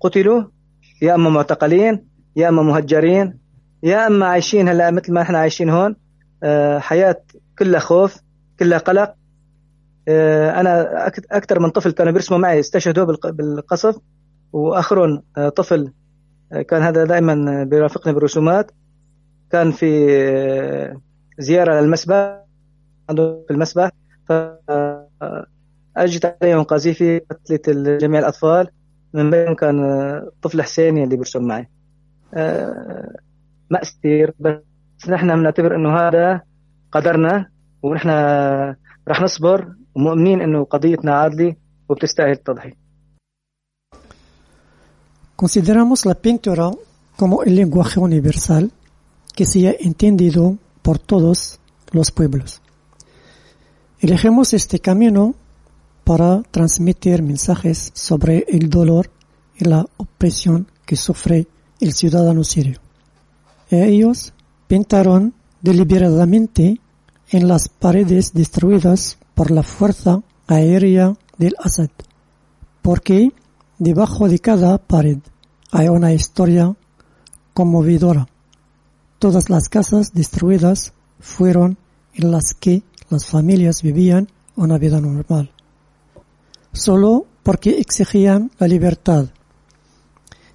قتلوا يا أما معتقلين يا أما مهجرين يا أما عايشين هلأ مثل ما إحنا عايشين هون آه، حياة كلها خوف كلها قلق. آه، أنا أكثر من طفل كانوا بيرسموا معي استشهدوا بالقصف آه، طفل كان هذا دائما بيرافقني بالرسومات. كان في زيارة للمسبح عنده في المسبح. اجت عليهم قذيفه قتلت جميع الأطفال. من بينهم كان طفل حسين اللي بيرسم معي. مأسير بس نحن بنعتبر إنه هذا قدرنا ونحن رح نصبر ومؤمنين إنه قضيتنا عادلة وبتستاهل التضحية. Consideramos la pintura como el lenguaje universal que sea entendido por todos los pueblos. Elegimos este camino para transmitir mensajes sobre el dolor y la opresión que sufre el ciudadano sirio. Ellos pintaron deliberadamente en las paredes destruidas por la fuerza aérea del Assad, porque debajo de cada pared hay una historia conmovedora. Todas las casas destruidas fueron en las que las familias vivían una vida normal, solo porque exigían la libertad.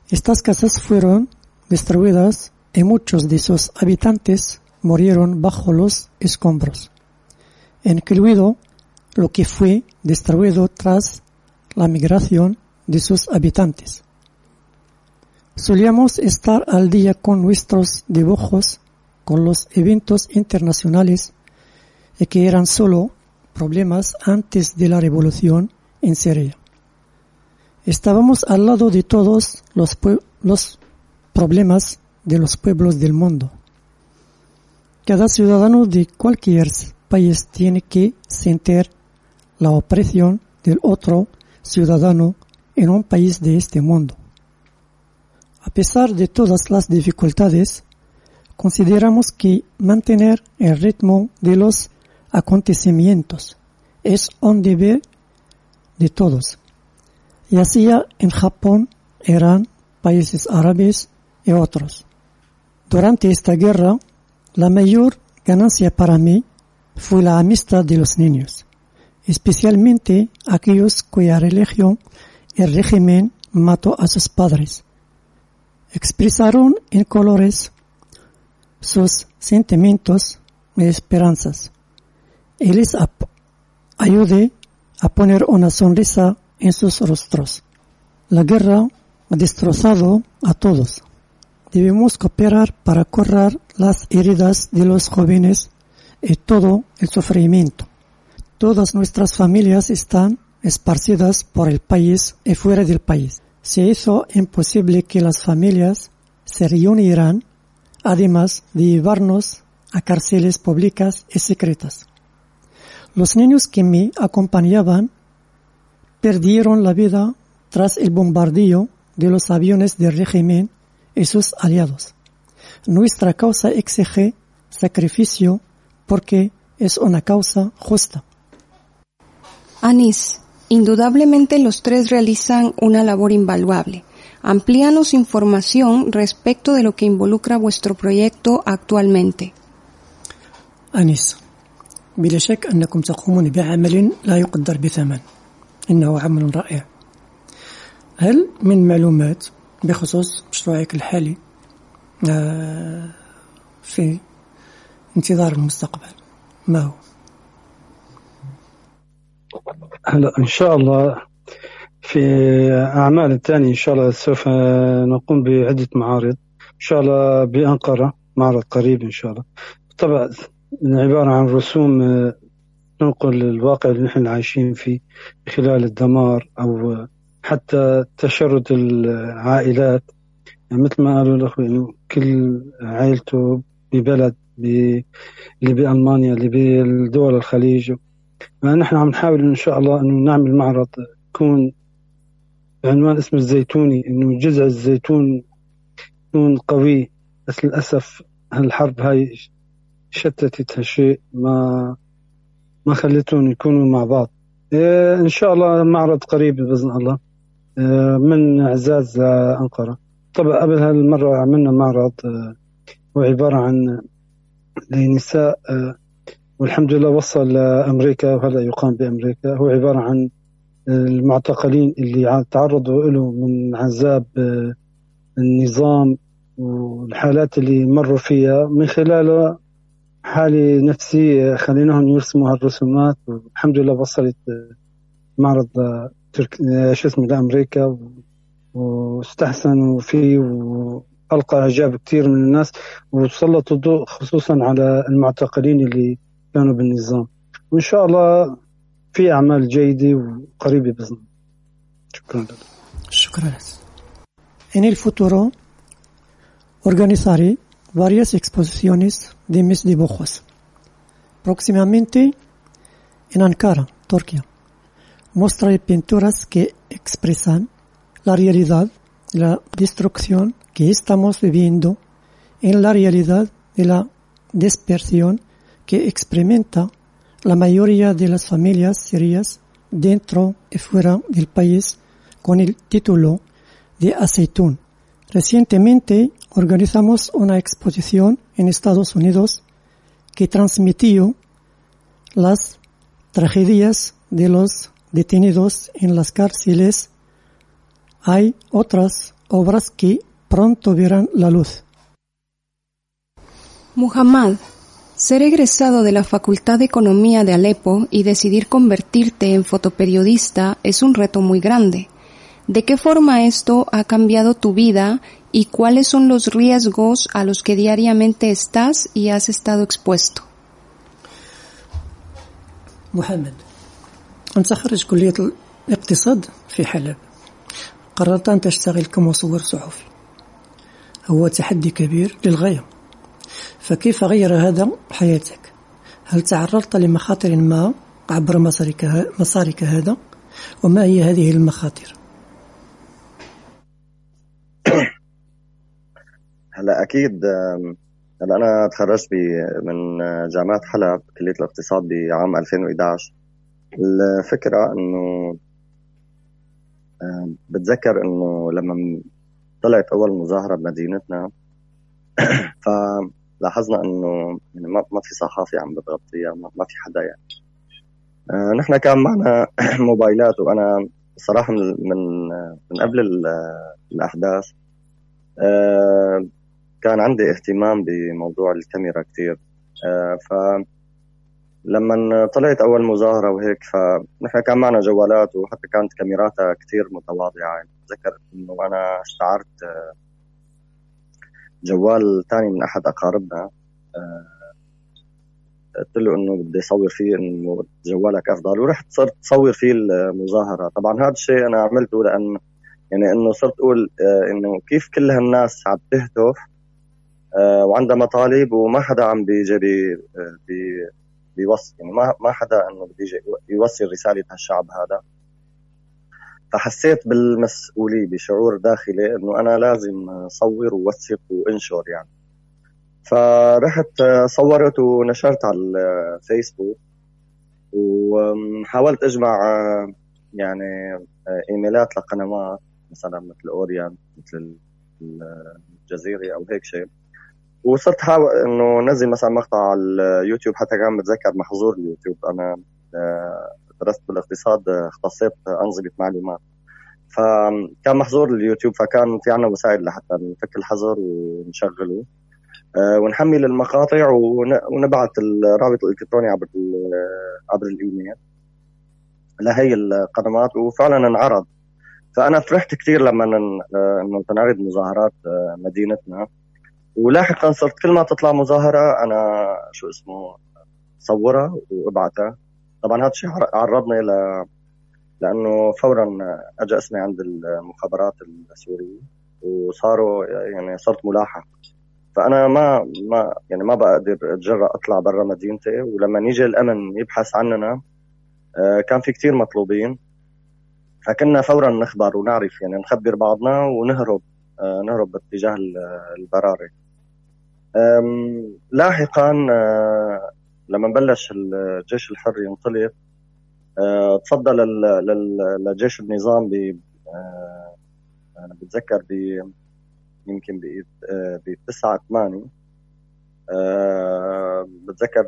Estas casas fueron destruidas y muchos de sus habitantes murieron bajo los escombros, incluido lo que fue destruido tras la migración de sus habitantes. Solíamos estar al día con nuestros dibujos, con los eventos internacionales, que eran solo problemas antes de la revolución en Siria. Estábamos al lado de todos los, los de los pueblos del mundo. Cada ciudadano de cualquier país tiene que sentir la opresión del otro ciudadano en un país de este mundo. A pesar de todas las dificultades, consideramos que mantener el ritmo de los acontecimientos es un deber de todos, ya sea en Japón, Irán, países árabes y otros. Durante esta guerra, la mayor ganancia para mí fue la amistad de los niños, especialmente aquellos cuya religión el régimen mató a sus padres. Expresaron en colores sus sentimientos y esperanzas y les ayudé a poner una sonrisa en sus rostros. La guerra ha destrozado a todos. Debemos cooperar para curar las heridas de los jóvenes y todo el sufrimiento. Todas nuestras familias están esparcidas por el país y fuera del país. Se hizo imposible que las familias se reunieran, además de llevarnos a cárceles públicas y secretas. Los niños que me acompañaban perdieron la vida tras el bombardeo de los aviones del régimen y sus aliados. Nuestra causa exige sacrificio porque es una causa justa. Anis, indudablemente los tres realizan una labor invaluable. Amplíanos información respecto de lo que involucra vuestro proyecto actualmente. أنيس بلا شك أنكم تقومون بعمل لا يقدر بثمن إنه عمل رائع هل من معلومات بخصوص مشروعك الحالي آه، في انتظار المستقبل ما هو هلا إن شاء الله في أعمال الثانية إن شاء الله سوف نقوم بعدة معارض. إن شاء الله بأنقرة معرض قريب إن شاء الله. طبعا عبارة عن رسوم آه، تنقل الواقع اللي نحن عايشين فيه خلال الدمار أو حتى تشرد العائلات. يعني مثل ما قالوا الأخوة إنه كل عائلته ببلد اللي بألمانيا اللي بدول الخليج. نحن عم نحاول إن شاء الله إنه نعمل معرض يكون بعنوان اسمه الزيتوني إنه جذع الزيتون يكون قوي. بس للأسف هالحرب هاي شتتت هالشيء ما ما خلتهم يكونوا مع بعض. إيه إن شاء الله معرض قريب بإذن الله. إيه من اعزاز أنقرة. طبعا قبل هالمرة عملنا معرض هو عباره عن لنساء إيه والحمد لله وصل لامريكا وهلا يقام بأمريكا. هو عبارة عن المعتقلين اللي تعرضوا له من عذاب النظام والحالات اللي مروا فيها من خلالها حالة نفسية خليناهم يرسموا هالرسومات. والحمد لله وصلت معرض ترك... شو اسمه لأمريكا. واستحسنوا فيه وألقى إعجاب كثير من الناس. وسلطوا الضوء خصوصا على المعتقلين اللي كانوا بالنظام وإن شاء الله في أعمال جيدة وقريبة بإذن الله شكرا لك شكرا لك En el futuro organizaré varias exposiciones de mis dibujos. Próximamente en Ankara, Turquía, mostraré pinturas que expresan la realidad de la destrucción que estamos viviendo en la realidad de la dispersión que experimenta la mayoría de las familias sirias dentro y fuera del país con el título de Aceitún. Recientemente organizamos una exposición en Estados Unidos que transmitió las tragedias de los detenidos en las cárceles. Hay otras obras que pronto verán la luz. Muhammad, ser egresado de la Facultad de Economía de Alepo y decidir convertirte en fotoperiodista es un reto muy grande. ¿De qué forma esto ha cambiado tu vida y cuáles son los riesgos a los que diariamente estás y has estado expuesto? محمد أنت خريج كلية الاقتصاد في حلب قررت أن تشتغل كمصور صحفي هو تحدي كبير للغاية فكيف غير هذا حياتك؟ هل تعرضت لمخاطر ما عبر مسارك مسارك هذا؟ وما هي هذه المخاطر؟ هلا أكيد هلا أنا تخرجت من جامعة حلب كلية الاقتصاد بعام 2011 الفكرة إنه بتذكر إنه لما طلعت أول مظاهرة بمدينتنا فلاحظنا إنه يعني ما في صحافي عم بتغطيها ما في حدا يعني. آه، نحن كان معنا موبايلات وأنا صراحة من من من قبل الأحداث آه، كان عندي اهتمام بموضوع الكاميرا كثير آه، ف لما طلعت أول مظاهرة وهيك فنحن كان معنا جوالات وحتى كانت كاميراتها كثير متواضعة. يعني بتذكر إنه أنا استعرت جوال ثاني من أحد أقاربنا قلت له إنه بدي أصور فيه إنه جوالك أفضل ورحت صرت تصور فيه المظاهرة. طبعا هذا الشيء أنا عملته لأن يعني إنه صرت أقول آه، إنه كيف كل هالناس عم تهتف آه، وعندها مطالب وما حدا عم بيجي بي آه، بي بيوصي يعني ما ما حدا إنه بده يجي يوصل رسالة هالشعب هذا. فحسيت بالمسؤولية بشعور داخلي إنه أنا لازم اصور ووثق وإنشر يعني. فرحت صورت ونشرت على الفيسبوك وحاولت أجمع يعني إيميلات لقنوات مثلا مثل أوريان مثل الجزيرة أو هيك شيء. وصرت حاول إنه نزل مثلا مقطع على اليوتيوب حتى كان بتذكر محظور اليوتيوب. أنا درست بالاقتصاد اختصيت أنظمة معلومات. فكان محظور اليوتيوب فكان في عنا وسائل لحتى نفك الحظر ونشغله. آه، ونحمل المقاطع ونبعث الرابط الالكتروني عبر عبر الإيميل لهي القنوات. وفعلا انعرض. فأنا فرحت كثير لما آه، إنه تنعرض مظاهرات آه، مدينتنا. ولاحقا صرت كل ما تطلع مظاهرة أنا شو اسمه صورها وابعتها طبعا هذا الشيء عرضني ل لأنه فورا اجى اسمي عند المخابرات السورية وصاروا يعني صرت ملاحق. فأنا ما ما يعني ما بقدر أتجرأ أطلع برا مدينتي. ولما يجي الأمن يبحث عننا آه، كان في كثير مطلوبين. فكنا فورا نخبر ونعرف يعني نخبر بعضنا ونهرب آه، نهرب باتجاه البراري. لاحقا آه، لما بلش الجيش الحر ينطلق تصدى لجيش النظام ب بتذكر ب يمكن ب 9 8 بتذكر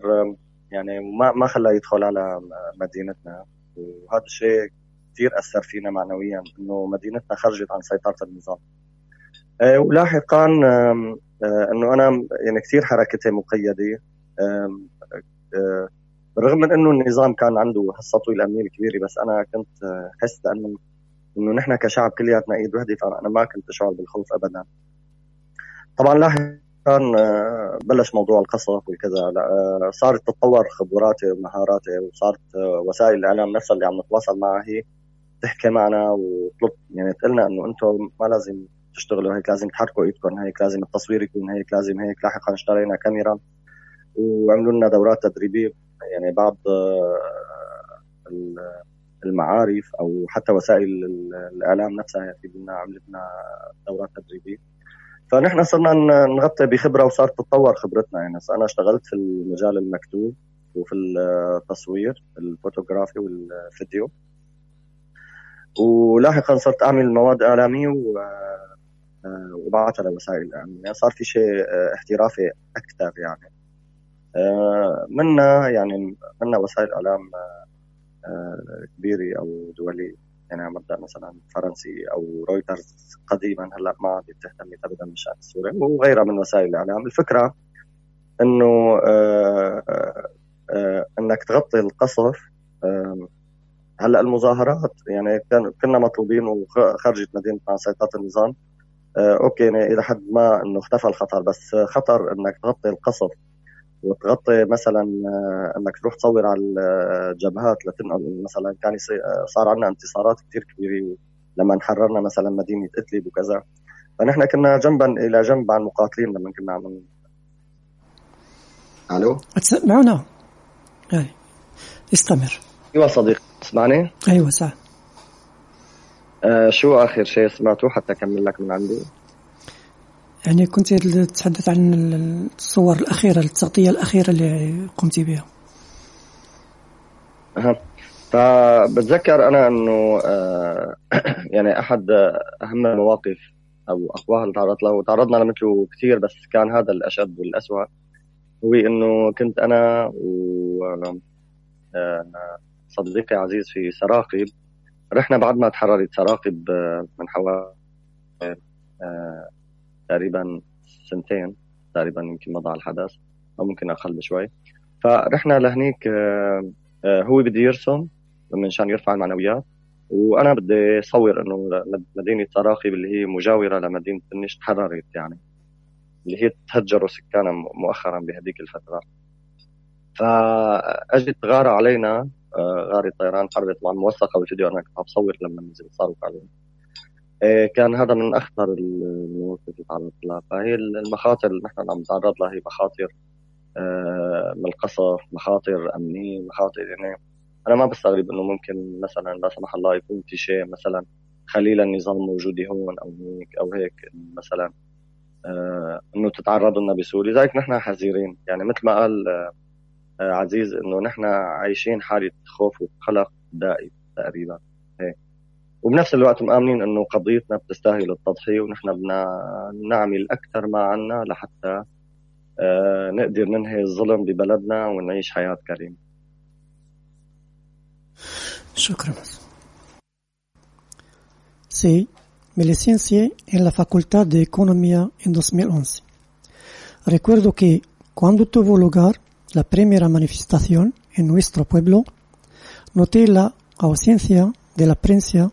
يعني ما ما خلاه يدخل على مدينتنا. وهذا الشيء كثير أثر فينا معنويا إنه مدينتنا خرجت عن سيطرة النظام. آه، ولاحقا آه، إنه أنا يعني كثير حركتي مقيدة. بالرغم من إنه النظام كان عنده حصته الامنيه الكبيره بس أنا كنت حس أنه إنه نحن كشعب كلياتنا إيد وحدة فأنا ما كنت اشعر بالخوف ابدا. طبعا لاحقا آه، بلش موضوع القصف وكذا. آه، صارت تتطور خبراتي ومهاراتي وصارت آه، وسائل الإعلام نفسها اللي عم نتواصل معها هي تحكي معنا وتطلب يعني تقلنا إنه أنتم ما لازم تشتغلوا هيك لازم تحركوا إيدكم هيك لازم التصوير يكون هيك لازم هيك. لاحقا اشترينا كاميرا. وعملوا لنا دورات تدريبية يعني بعض المعارف أو حتى وسائل الإعلام نفسها في لنا عملت لنا دورات تدريبية. فنحن صرنا نغطي بخبرة وصارت تتطور خبرتنا. يعني أنا اشتغلت في المجال المكتوب وفي التصوير الفوتوغرافي والفيديو. ولاحقا صرت أعمل مواد إعلامية وبعثها لوسائل الاعلام صار في شيء احترافي أكثر يعني. منا يعني منا وسائل إعلام كبيرة أو دوليه يعني على مبدأ مثلا فرنسي أو رويترز قديما هلأ ما عاد تهتم ابدا بالشان السوري وغيرها من وسائل الإعلام. الفكرة إنه آه، آه، آه، إنك تغطي القصف هلأ المظاهرات يعني كان كنا مطلوبين وخرجت مدينة عن سيطره النظام أوكي يعني إلى حد ما إنه اختفى الخطر بس خطر إنك تغطي القصف وتغطي مثلا آه، إنك تروح تصور على الجبهات لتنقل مثلا كان آه، صار عندنا انتصارات كثير كبيرة لما حررنا مثلا مدينة إدلب وكذا فنحن كنا جنبا إلى جنب مع المقاتلين لما كنا عم ألو تسمعونا أي. استمر أيوه صديق تسمعني؟ أيوة صح آه شو آخر شيء سمعته حتى أكمل لك من عندي؟ يعني كنت تتحدث عن الصور الأخيرة التغطية الأخيرة اللي قمت بها. فبتذكر أنا إنه آه يعني أحد أهم المواقف أو اقواها اللي تعرضت له وتعرضنا لمثله كثير بس كان هذا الأشد والأسوأ هو إنه كنت أنا و آه، صديقي عزيز في سراقب رحنا بعد ما تحررت سراقب من حوالي آه، تقريبا سنتين تقريبا يمكن مضى الحدث أو ممكن أقل بشوي. فرحنا لهنيك هو بده يرسم منشان يرفع المعنويات وأنا بدي اصور إنه مدينه سراقب اللي هي مجاورة لمدينة النش تحررت يعني. اللي هي تهجروا سكانها مؤخرا بهذيك الفترة. فأجت غارة علينا آه، غارة طيران حربت طبعا موثقه بالفيديو أنا كنت بصور لما نزل صاروخ علينا. آه، كان هذا من أخطر المواقف اللي تعرضت لها. فهي المخاطر اللي نحن عم نتعرض لها هي مخاطر آه، من القصف مخاطر أمنية مخاطر يعني أنا ما بستغرب إنه ممكن مثلا لا سمح الله يكون في شيء مثلا خليل النظام موجود هون أو هيك أو هيك مثلا آه إنه تتعرضوا لنا بسوريا. لذلك نحن حذرين. يعني مثل ما قال آه عزيز إنه نحن عايشين حالة خوف وقلق دائم تقريبا هيك. وبنفس الوقت مآمنين انه قضيتنا بتستاهل التضحيه ونحن بدنا نعمل أكثر ما عنا لحتى آه نقدر ننهي الظلم ببلدنا ونعيش حياه كريمه Sí, me licencié en la Facultad de Economía en 2011. Recuerdo que cuando tuvo lugar la primera manifestación en nuestro pueblo, noté la ausencia de la prensa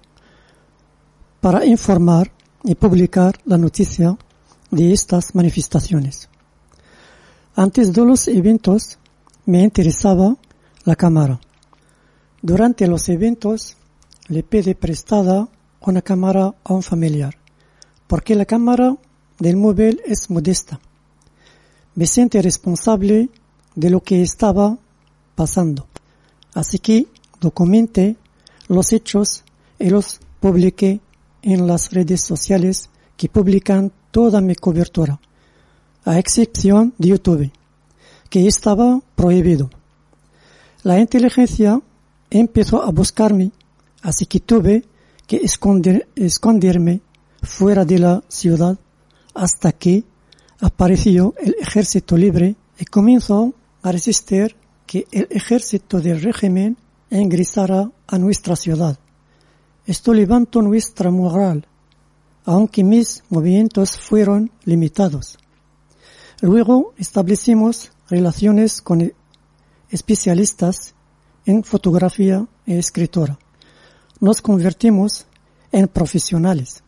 para informar y publicar la noticia de estas manifestaciones. Antes de los eventos me interesaba la cámara durante los eventos le pide prestada una cámara a un familiar, porque la cámara del móvil es modesta. Me siente responsable de lo que estaba pasando. Así que documenté los hechos y los publiqué en las redes sociales que publican toda mi cobertura, a excepción de YouTube, que estaba prohibido. La inteligencia empezó a buscarme, así que tuve que esconder, esconderme fuera de la ciudad hasta que apareció el ejército libre y comenzó a resistir que el ejército del régimen ingresara a nuestra ciudad. Esto levantó nuestra moral, aunque mis movimientos fueron limitados. Luego establecimos relaciones con especialistas en fotografía y escritura. Nos convertimos en profesionales.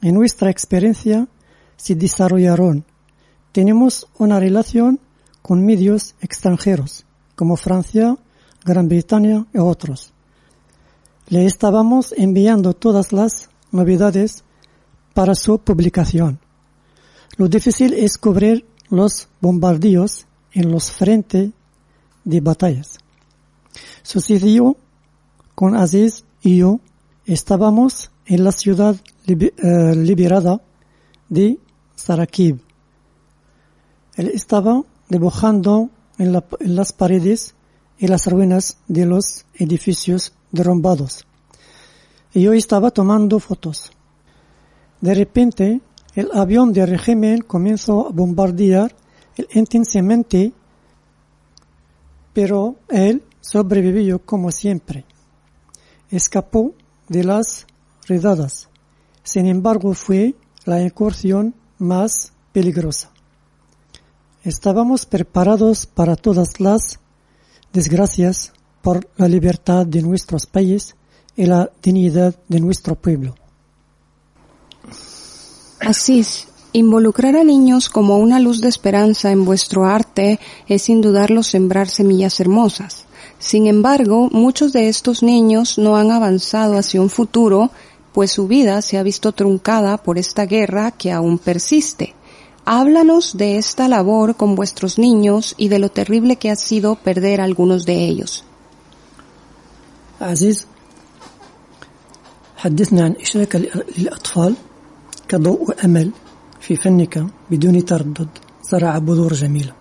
En nuestra experiencia se desarrollaron. Tenemos una relación con medios extranjeros, como Francia, Gran Bretaña y otros. Le estábamos enviando todas las novedades para su publicación. Lo difícil es cubrir los bombardeos en los frentes de batallas. Sucedió con Aziz y yo. Estábamos en la ciudad eh, liberada de Sarakib. Él estaba dibujando en, en las paredes y las ruinas de los edificios derrumbados. Y yo estaba tomando fotos. De repente, el avión del régimen comenzó a bombardear intensamente, pero él sobrevivió como siempre. Escapó de las redadas. Sin embargo, fue la incursión más peligrosa. Estábamos preparados para todas las desgracias por la libertad de nuestros países y la dignidad de nuestro pueblo. Así. Involucrar a niños como una luz de esperanza en vuestro arte es sin dudarlo sembrar semillas hermosas. Sin embargo, muchos de estos niños no han avanzado hacia un futuro, pues su vida se ha visto truncada por esta guerra que aún persiste. Háblanos de esta labor con vuestros niños y de lo terrible que ha sido perder a algunos de ellos. عزيز حدثنا عن إشراك للأطفال كضوء وأمل في فنك بدون تردد زرع بذور جميلة.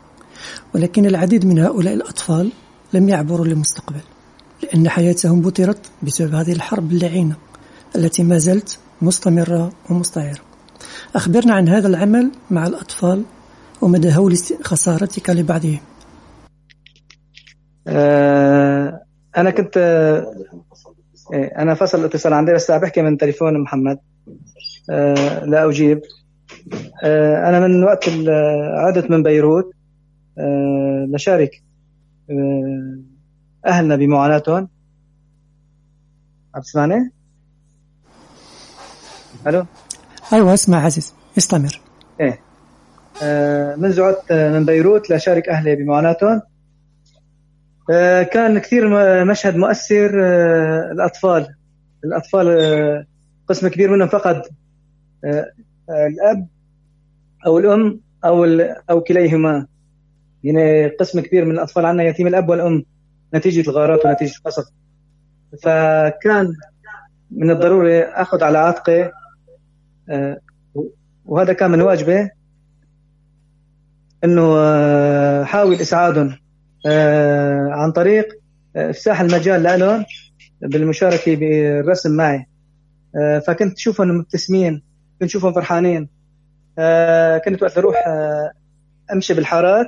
ولكن العديد من هؤلاء الأطفال لم يعبروا للمستقبل لأن حياتهم بطرت بسبب هذه الحرب اللعينة التي ما زالت مستمرة ومستعرة. أخبرنا عن هذا العمل مع الأطفال ومدى هول خسارتك لبعضهم. آه، أنا كنت إيه، أنا فصل الاتصال عندي بس بحكي من تليفون محمد. آه، لا أجيب. آه، أنا من وقت عدت من بيروت. لشارك أهلنا بمعاناتهم. عم تسمعني؟ ألو؟ أيوة اسمع عزيز استمر آه منذ عدت من بيروت لأشارك أهلي بمعاناتهم. آه كان كثير مشهد مؤثر آه الأطفال. الأطفال آه قسم كبير منهم فقد آه الأب أو الأم أو أو كليهما. يعني قسم كبير من الأطفال عندنا يتيم الأب والأم نتيجة الغارات ونتيجة القصف. فكان من الضروري أخذ على عاتقي آه، وهذا كان من واجبه إنه آه، حاول إسعادهم. آه، عن طريق افساح المجال لهم بالمشاركة بالرسم معي. فكنت اشوفهم مبتسمين كنت اشوفهم فرحانين. كنت وقت أروح أمشي بالحارات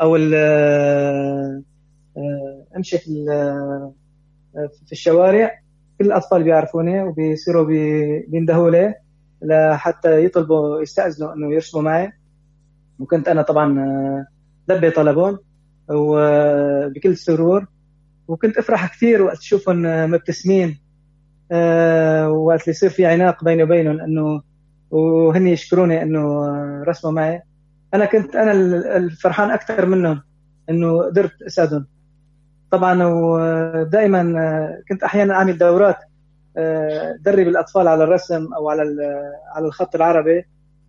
أو أمشي في في الشوارع. كل الأطفال بيعرفوني وبيصيروا بيندهوا لي لحتى يطلبوا يستأذنوا إنه يرسموا معي. وكنت أنا طبعا آه، لبي طلبهم وبكل سرور. وكنت أفرح كثير وقت اشوفهم آه، مبتسمين آه، وقت يصير في عناق بيني وبينهم إنه وهن يشكروني إنه رسموا معي. أنا كنت أنا الفرحان أكثر منهم إنه قدرت أساعدهم. طبعا ودائما كنت أحيانا أعمل دورات آه، درب الأطفال على الرسم أو على على الخط العربي.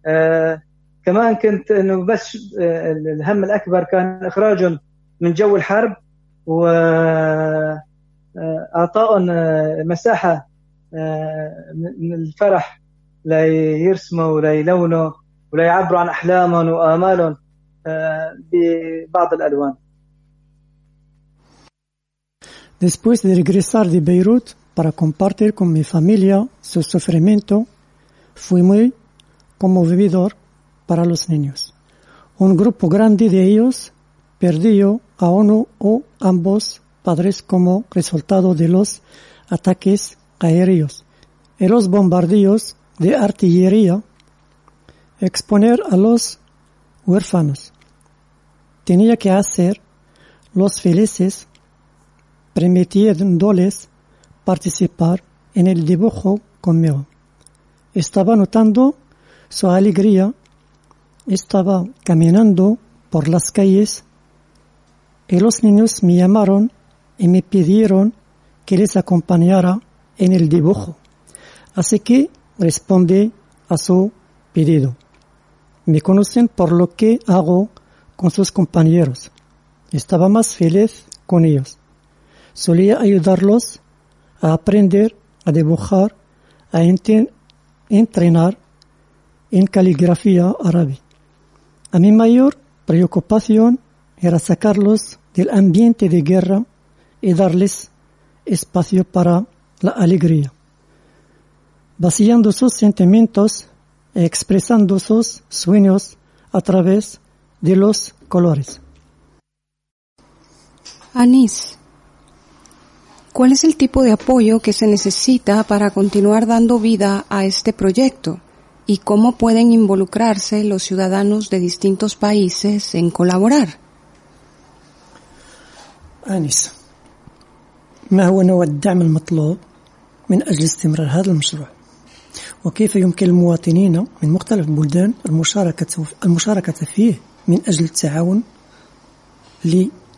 آه، كمان كنت إنه بس آه، الهم الأكبر كان إخراجهم من جو الحرب و اعطائهم مساحة من الفرح ليرسموا وليلونوا وليعبروا عن أحلامهم وآمالهم ببعض الألوان. Después de regresar de Beirut para compartir con mi familia su sufrimiento, fui muy conmovedor para los niños. Un grupo grande de ellos perdió a uno o ambos padres como resultado de los ataques aéreos y los bombardeos de artillería. Exponer a los huérfanos. Tenía que hacer los felices permitiéndoles participar en el dibujo conmigo. Estaba notando su alegría, estaba caminando por las calles y los niños me llamaron y me pidieron que les acompañara en el dibujo. Así que respondí a su pedido. Me conocen por lo que hago con sus compañeros. Estaba más feliz con ellos solía ayudarlos a aprender a dibujar, a entrenar en caligrafía árabe. A mi mayor preocupación era sacarlos del ambiente de guerra y darles espacio para la alegría, vaciando sus sentimientos e expresando sus sueños a través de los colores. Anís, ¿Cuál es el tipo de apoyo que se necesita para continuar dando vida a este proyecto? ¿Y cómo pueden involucrarse los ciudadanos de distintos países en colaborar? آنسة ما هو نوع الدعم المطلوب من أجل استمرار هذا المشروع؟ وكيف يمكن للمواطنين من مختلف البلدان المشاركة المشاركة فيه من أجل التعاون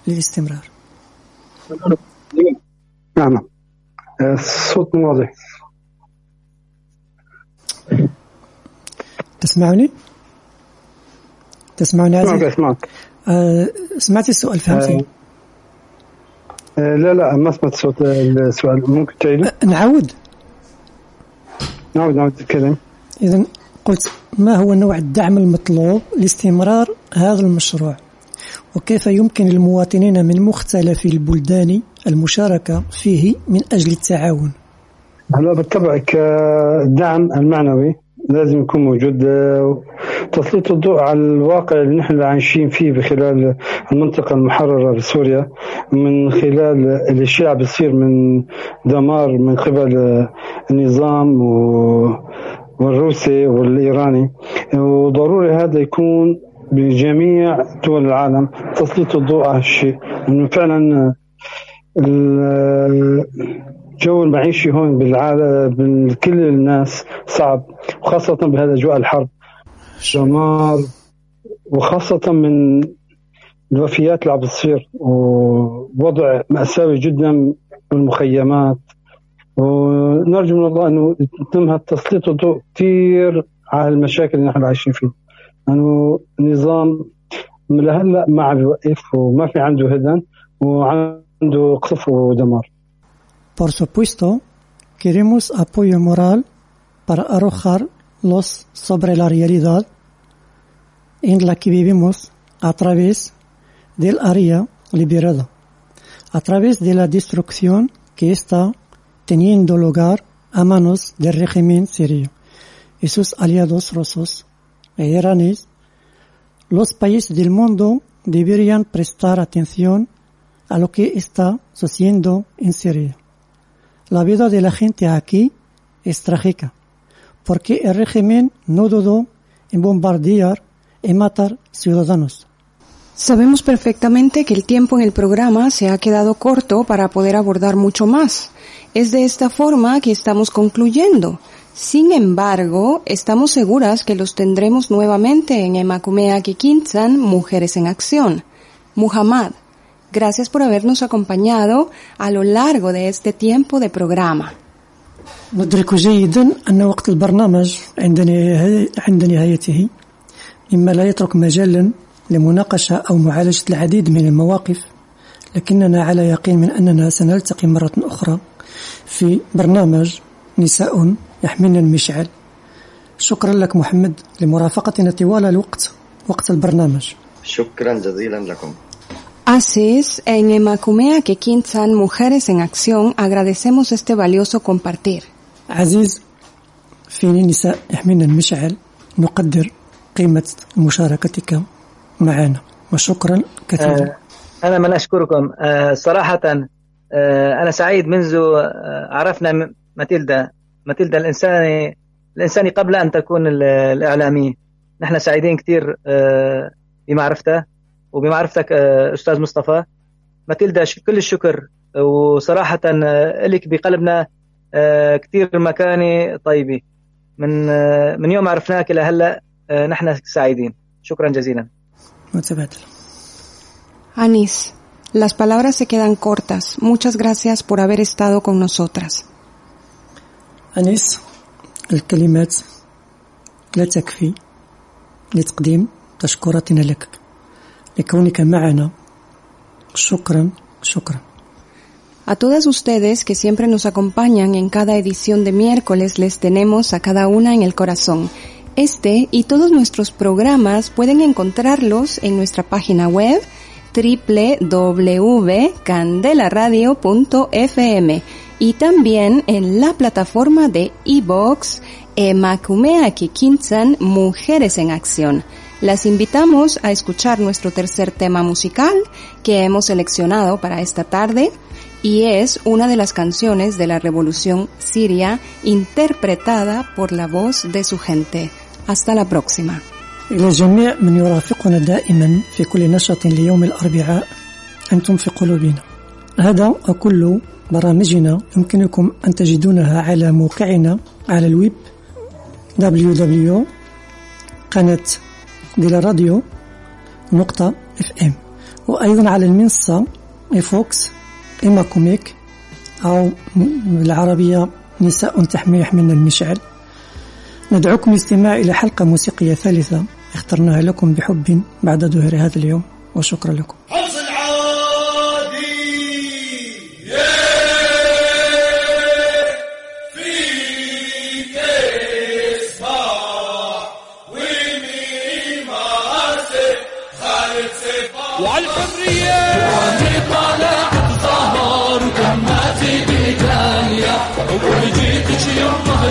للاستمرار؟ نعم. الصوت واضح. تسمعني؟ تسمعني عزيز؟ اسمعك آه سمعت السؤال فهمتي؟ آه، لا لا ما سمعت صوت السؤال. ممكن تعيده آه نعود نعود نعود تتكلم إذا قلت ما هو نوع الدعم المطلوب لاستمرار هذا المشروع؟ وكيف يمكن للمواطنين من مختلف البلدان المشاركة فيه من أجل التعاون؟ هلا بالطبع كدعم المعنوي. لازم يكون موجود. آه، تسليط الضوء على الواقع اللي نحن عايشين فيه بخلال المنطقة المحررة بسوريا من خلال الاشياء بتصير من دمار من قبل آه، النظام والروسي والإيراني. وضروري هذا يكون بجميع دول العالم. تسليط الضوء على الشيء. انه فعلا الجو المعيشي هون بالعالم كل الناس صعب وخاصة بهالأجواء الحرب دمار وخاصة من الوفيات اللي عم بتصير ووضع مأساوي جدا بالمخيمات. ونرجو من الله إنه يتم تسليط الضوء كثير على المشاكل اللي نحن عايشين فيها. انه النظام لهلأ ما عم بيوقف وما في عنده هدن وعنده قصف ودمار. Por supuesto, queremos apoyo moral para arrojar luz sobre la realidad en la que vivimos a través del área liberada, a través de la destrucción que está teniendo lugar a manos del régimen sirio y sus aliados rusos e iraníes. Los países del mundo deberían prestar atención a lo que está sucediendo en Siria. La vida de la gente aquí es trágica, porque el régimen no dudó en bombardear y matar ciudadanos. Sabemos perfectamente que el tiempo en el programa se ha quedado corto para poder abordar mucho más. Es de esta forma que estamos concluyendo. Sin embargo, estamos seguras que los tendremos nuevamente en Emakumea Kikinsan, Mujeres en Acción. Muhammad, gracias por habernos acompañado a lo largo de este tiempo de programa. ندرك جيدا أن وقت البرنامج عند عند نهايته مما لا يترك مجالا لمناقشة أو معالجة العديد من المواقف لكننا على يقين من أننا سنلتقي مرة أخرى في برنامج نساء يحملن المشعل. شكرا لك محمد لمرافقتنا طوال الوقت وقت البرنامج. شكرا جزيلا لكم. Así en Emakumea Kikinsan, Mujeres en Acción, agradecemos este valioso compartir. عزيز في نساء يحملن المشعل نقدر قيمة مشاركتك معنا وشكرا كثيرا. آه، أنا من أشكركم. آه، صراحة آه، أنا سعيد منذ عرفنا ماتيلدا ماتيلدا الإنساني الإنساني قبل أن تكون ال- الإعلامية. نحن سعيدين كثير بمعرفتها وبمعرفتك آه، أستاذ مصطفى ماتيلدا كل الشكر وصراحة آه، لك بقلبنا آه، كثير مكانة طيبة من آه، من يوم عرفناك إلى هلا آه، نحن سعيدين شكرا جزيلا متبادل Anís, las palabras se quedan cortas. Muchas gracias por haber estado con nosotras. أنيس الكلمات لا تكفي لتقديم تشكراتنا لك لكونك معنا شكرا شكرا A todas ustedes que siempre nos acompañan en cada edición de miércoles les tenemos a cada una en el corazón. Este y todos nuestros programas pueden encontrarlos en nuestra página web www.candelaradio.fm y también en la plataforma de iBox Emakumea Kikinsan Mujeres en Acción. Las invitamos a escuchar nuestro tercer tema musical que hemos seleccionado para esta tarde y es una de las canciones de la revolución siria interpretada por la voz de su gente. Hasta la próxima. إلى جميع من يرافقنا دائما في كل نشاط ليوم الأربعاء أنتم في قلوبنا هذا وكل برامجنا يمكنكم أن تجدونها على موقعنا على الويب www قناة ديال راديو نقطة اف ام وأيضا على المنصة إفوكس إما كوميك أو بالعربية نساء تحمل يحملن المشعل. ندعوكم للاستماع إلى حلقة موسيقية ثالثة. اخترناها لكم بحب بعد ظهر هذا اليوم وشكرا لكم.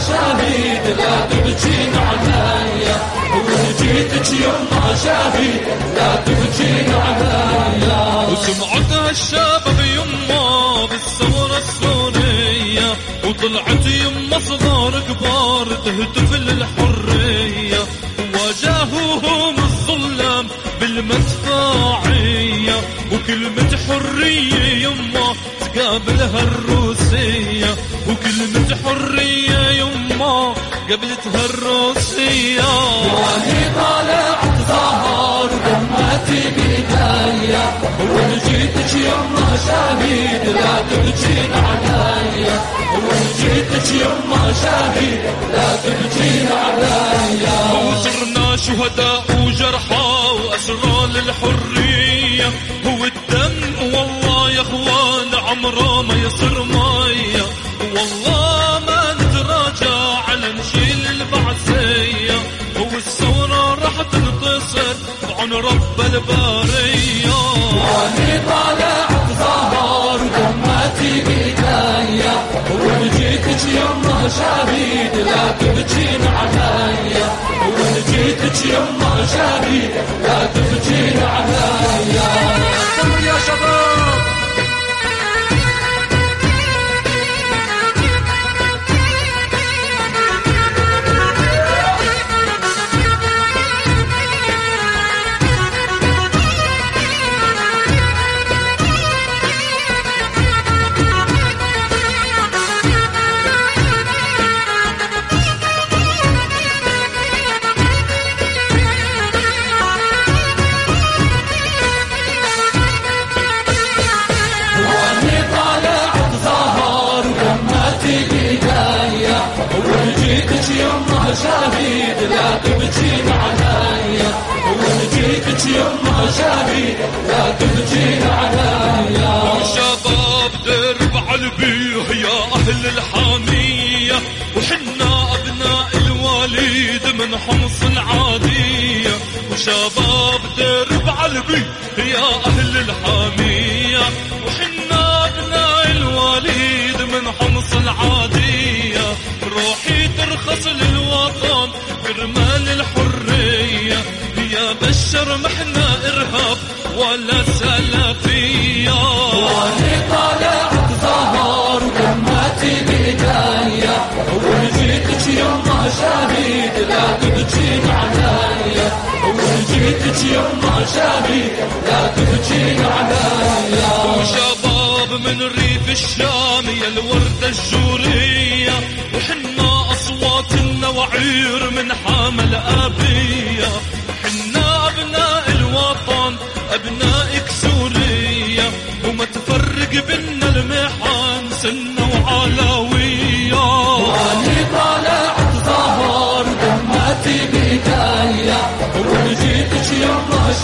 شهيد لا تبكين عليا ولجيتك يوم شهيد لا تبكين عليا وسمعتها الشباب يما بالثورة السورية وطلعت يما صغار كبار تهتف للحرية. واجهوهم الظلام بالمدفعية وكلمة حرية يما تقابلها الروسية قابلتها الروسية. واني طالع ظهر ودمتي بداية. ولجيتك يما شهيد لا تبكين عليا ولجيتك يما شهيد لا تبكين عليا وصرنا شهداء وجرحى وأسرى للحرية. هو الدم والله يا أخوان عمره ما يصير مية رب البارية واني طالع ظهر ودمتي بداية ولجيتك يما شهيد لا تبكين عليا. ولجيتك يما شهيد لا تبكين عليا. يا شباب. شهيد لا تبكين عليا شباب درب البيه يا أهل الحامية وحنا أبناء الوالد من حمص العادية وشباب ولجيتك يما شهيد لا تبكين من ريف الشام يا الوردة الجورية وحنا أصوات النوعير من حامل أبية. يما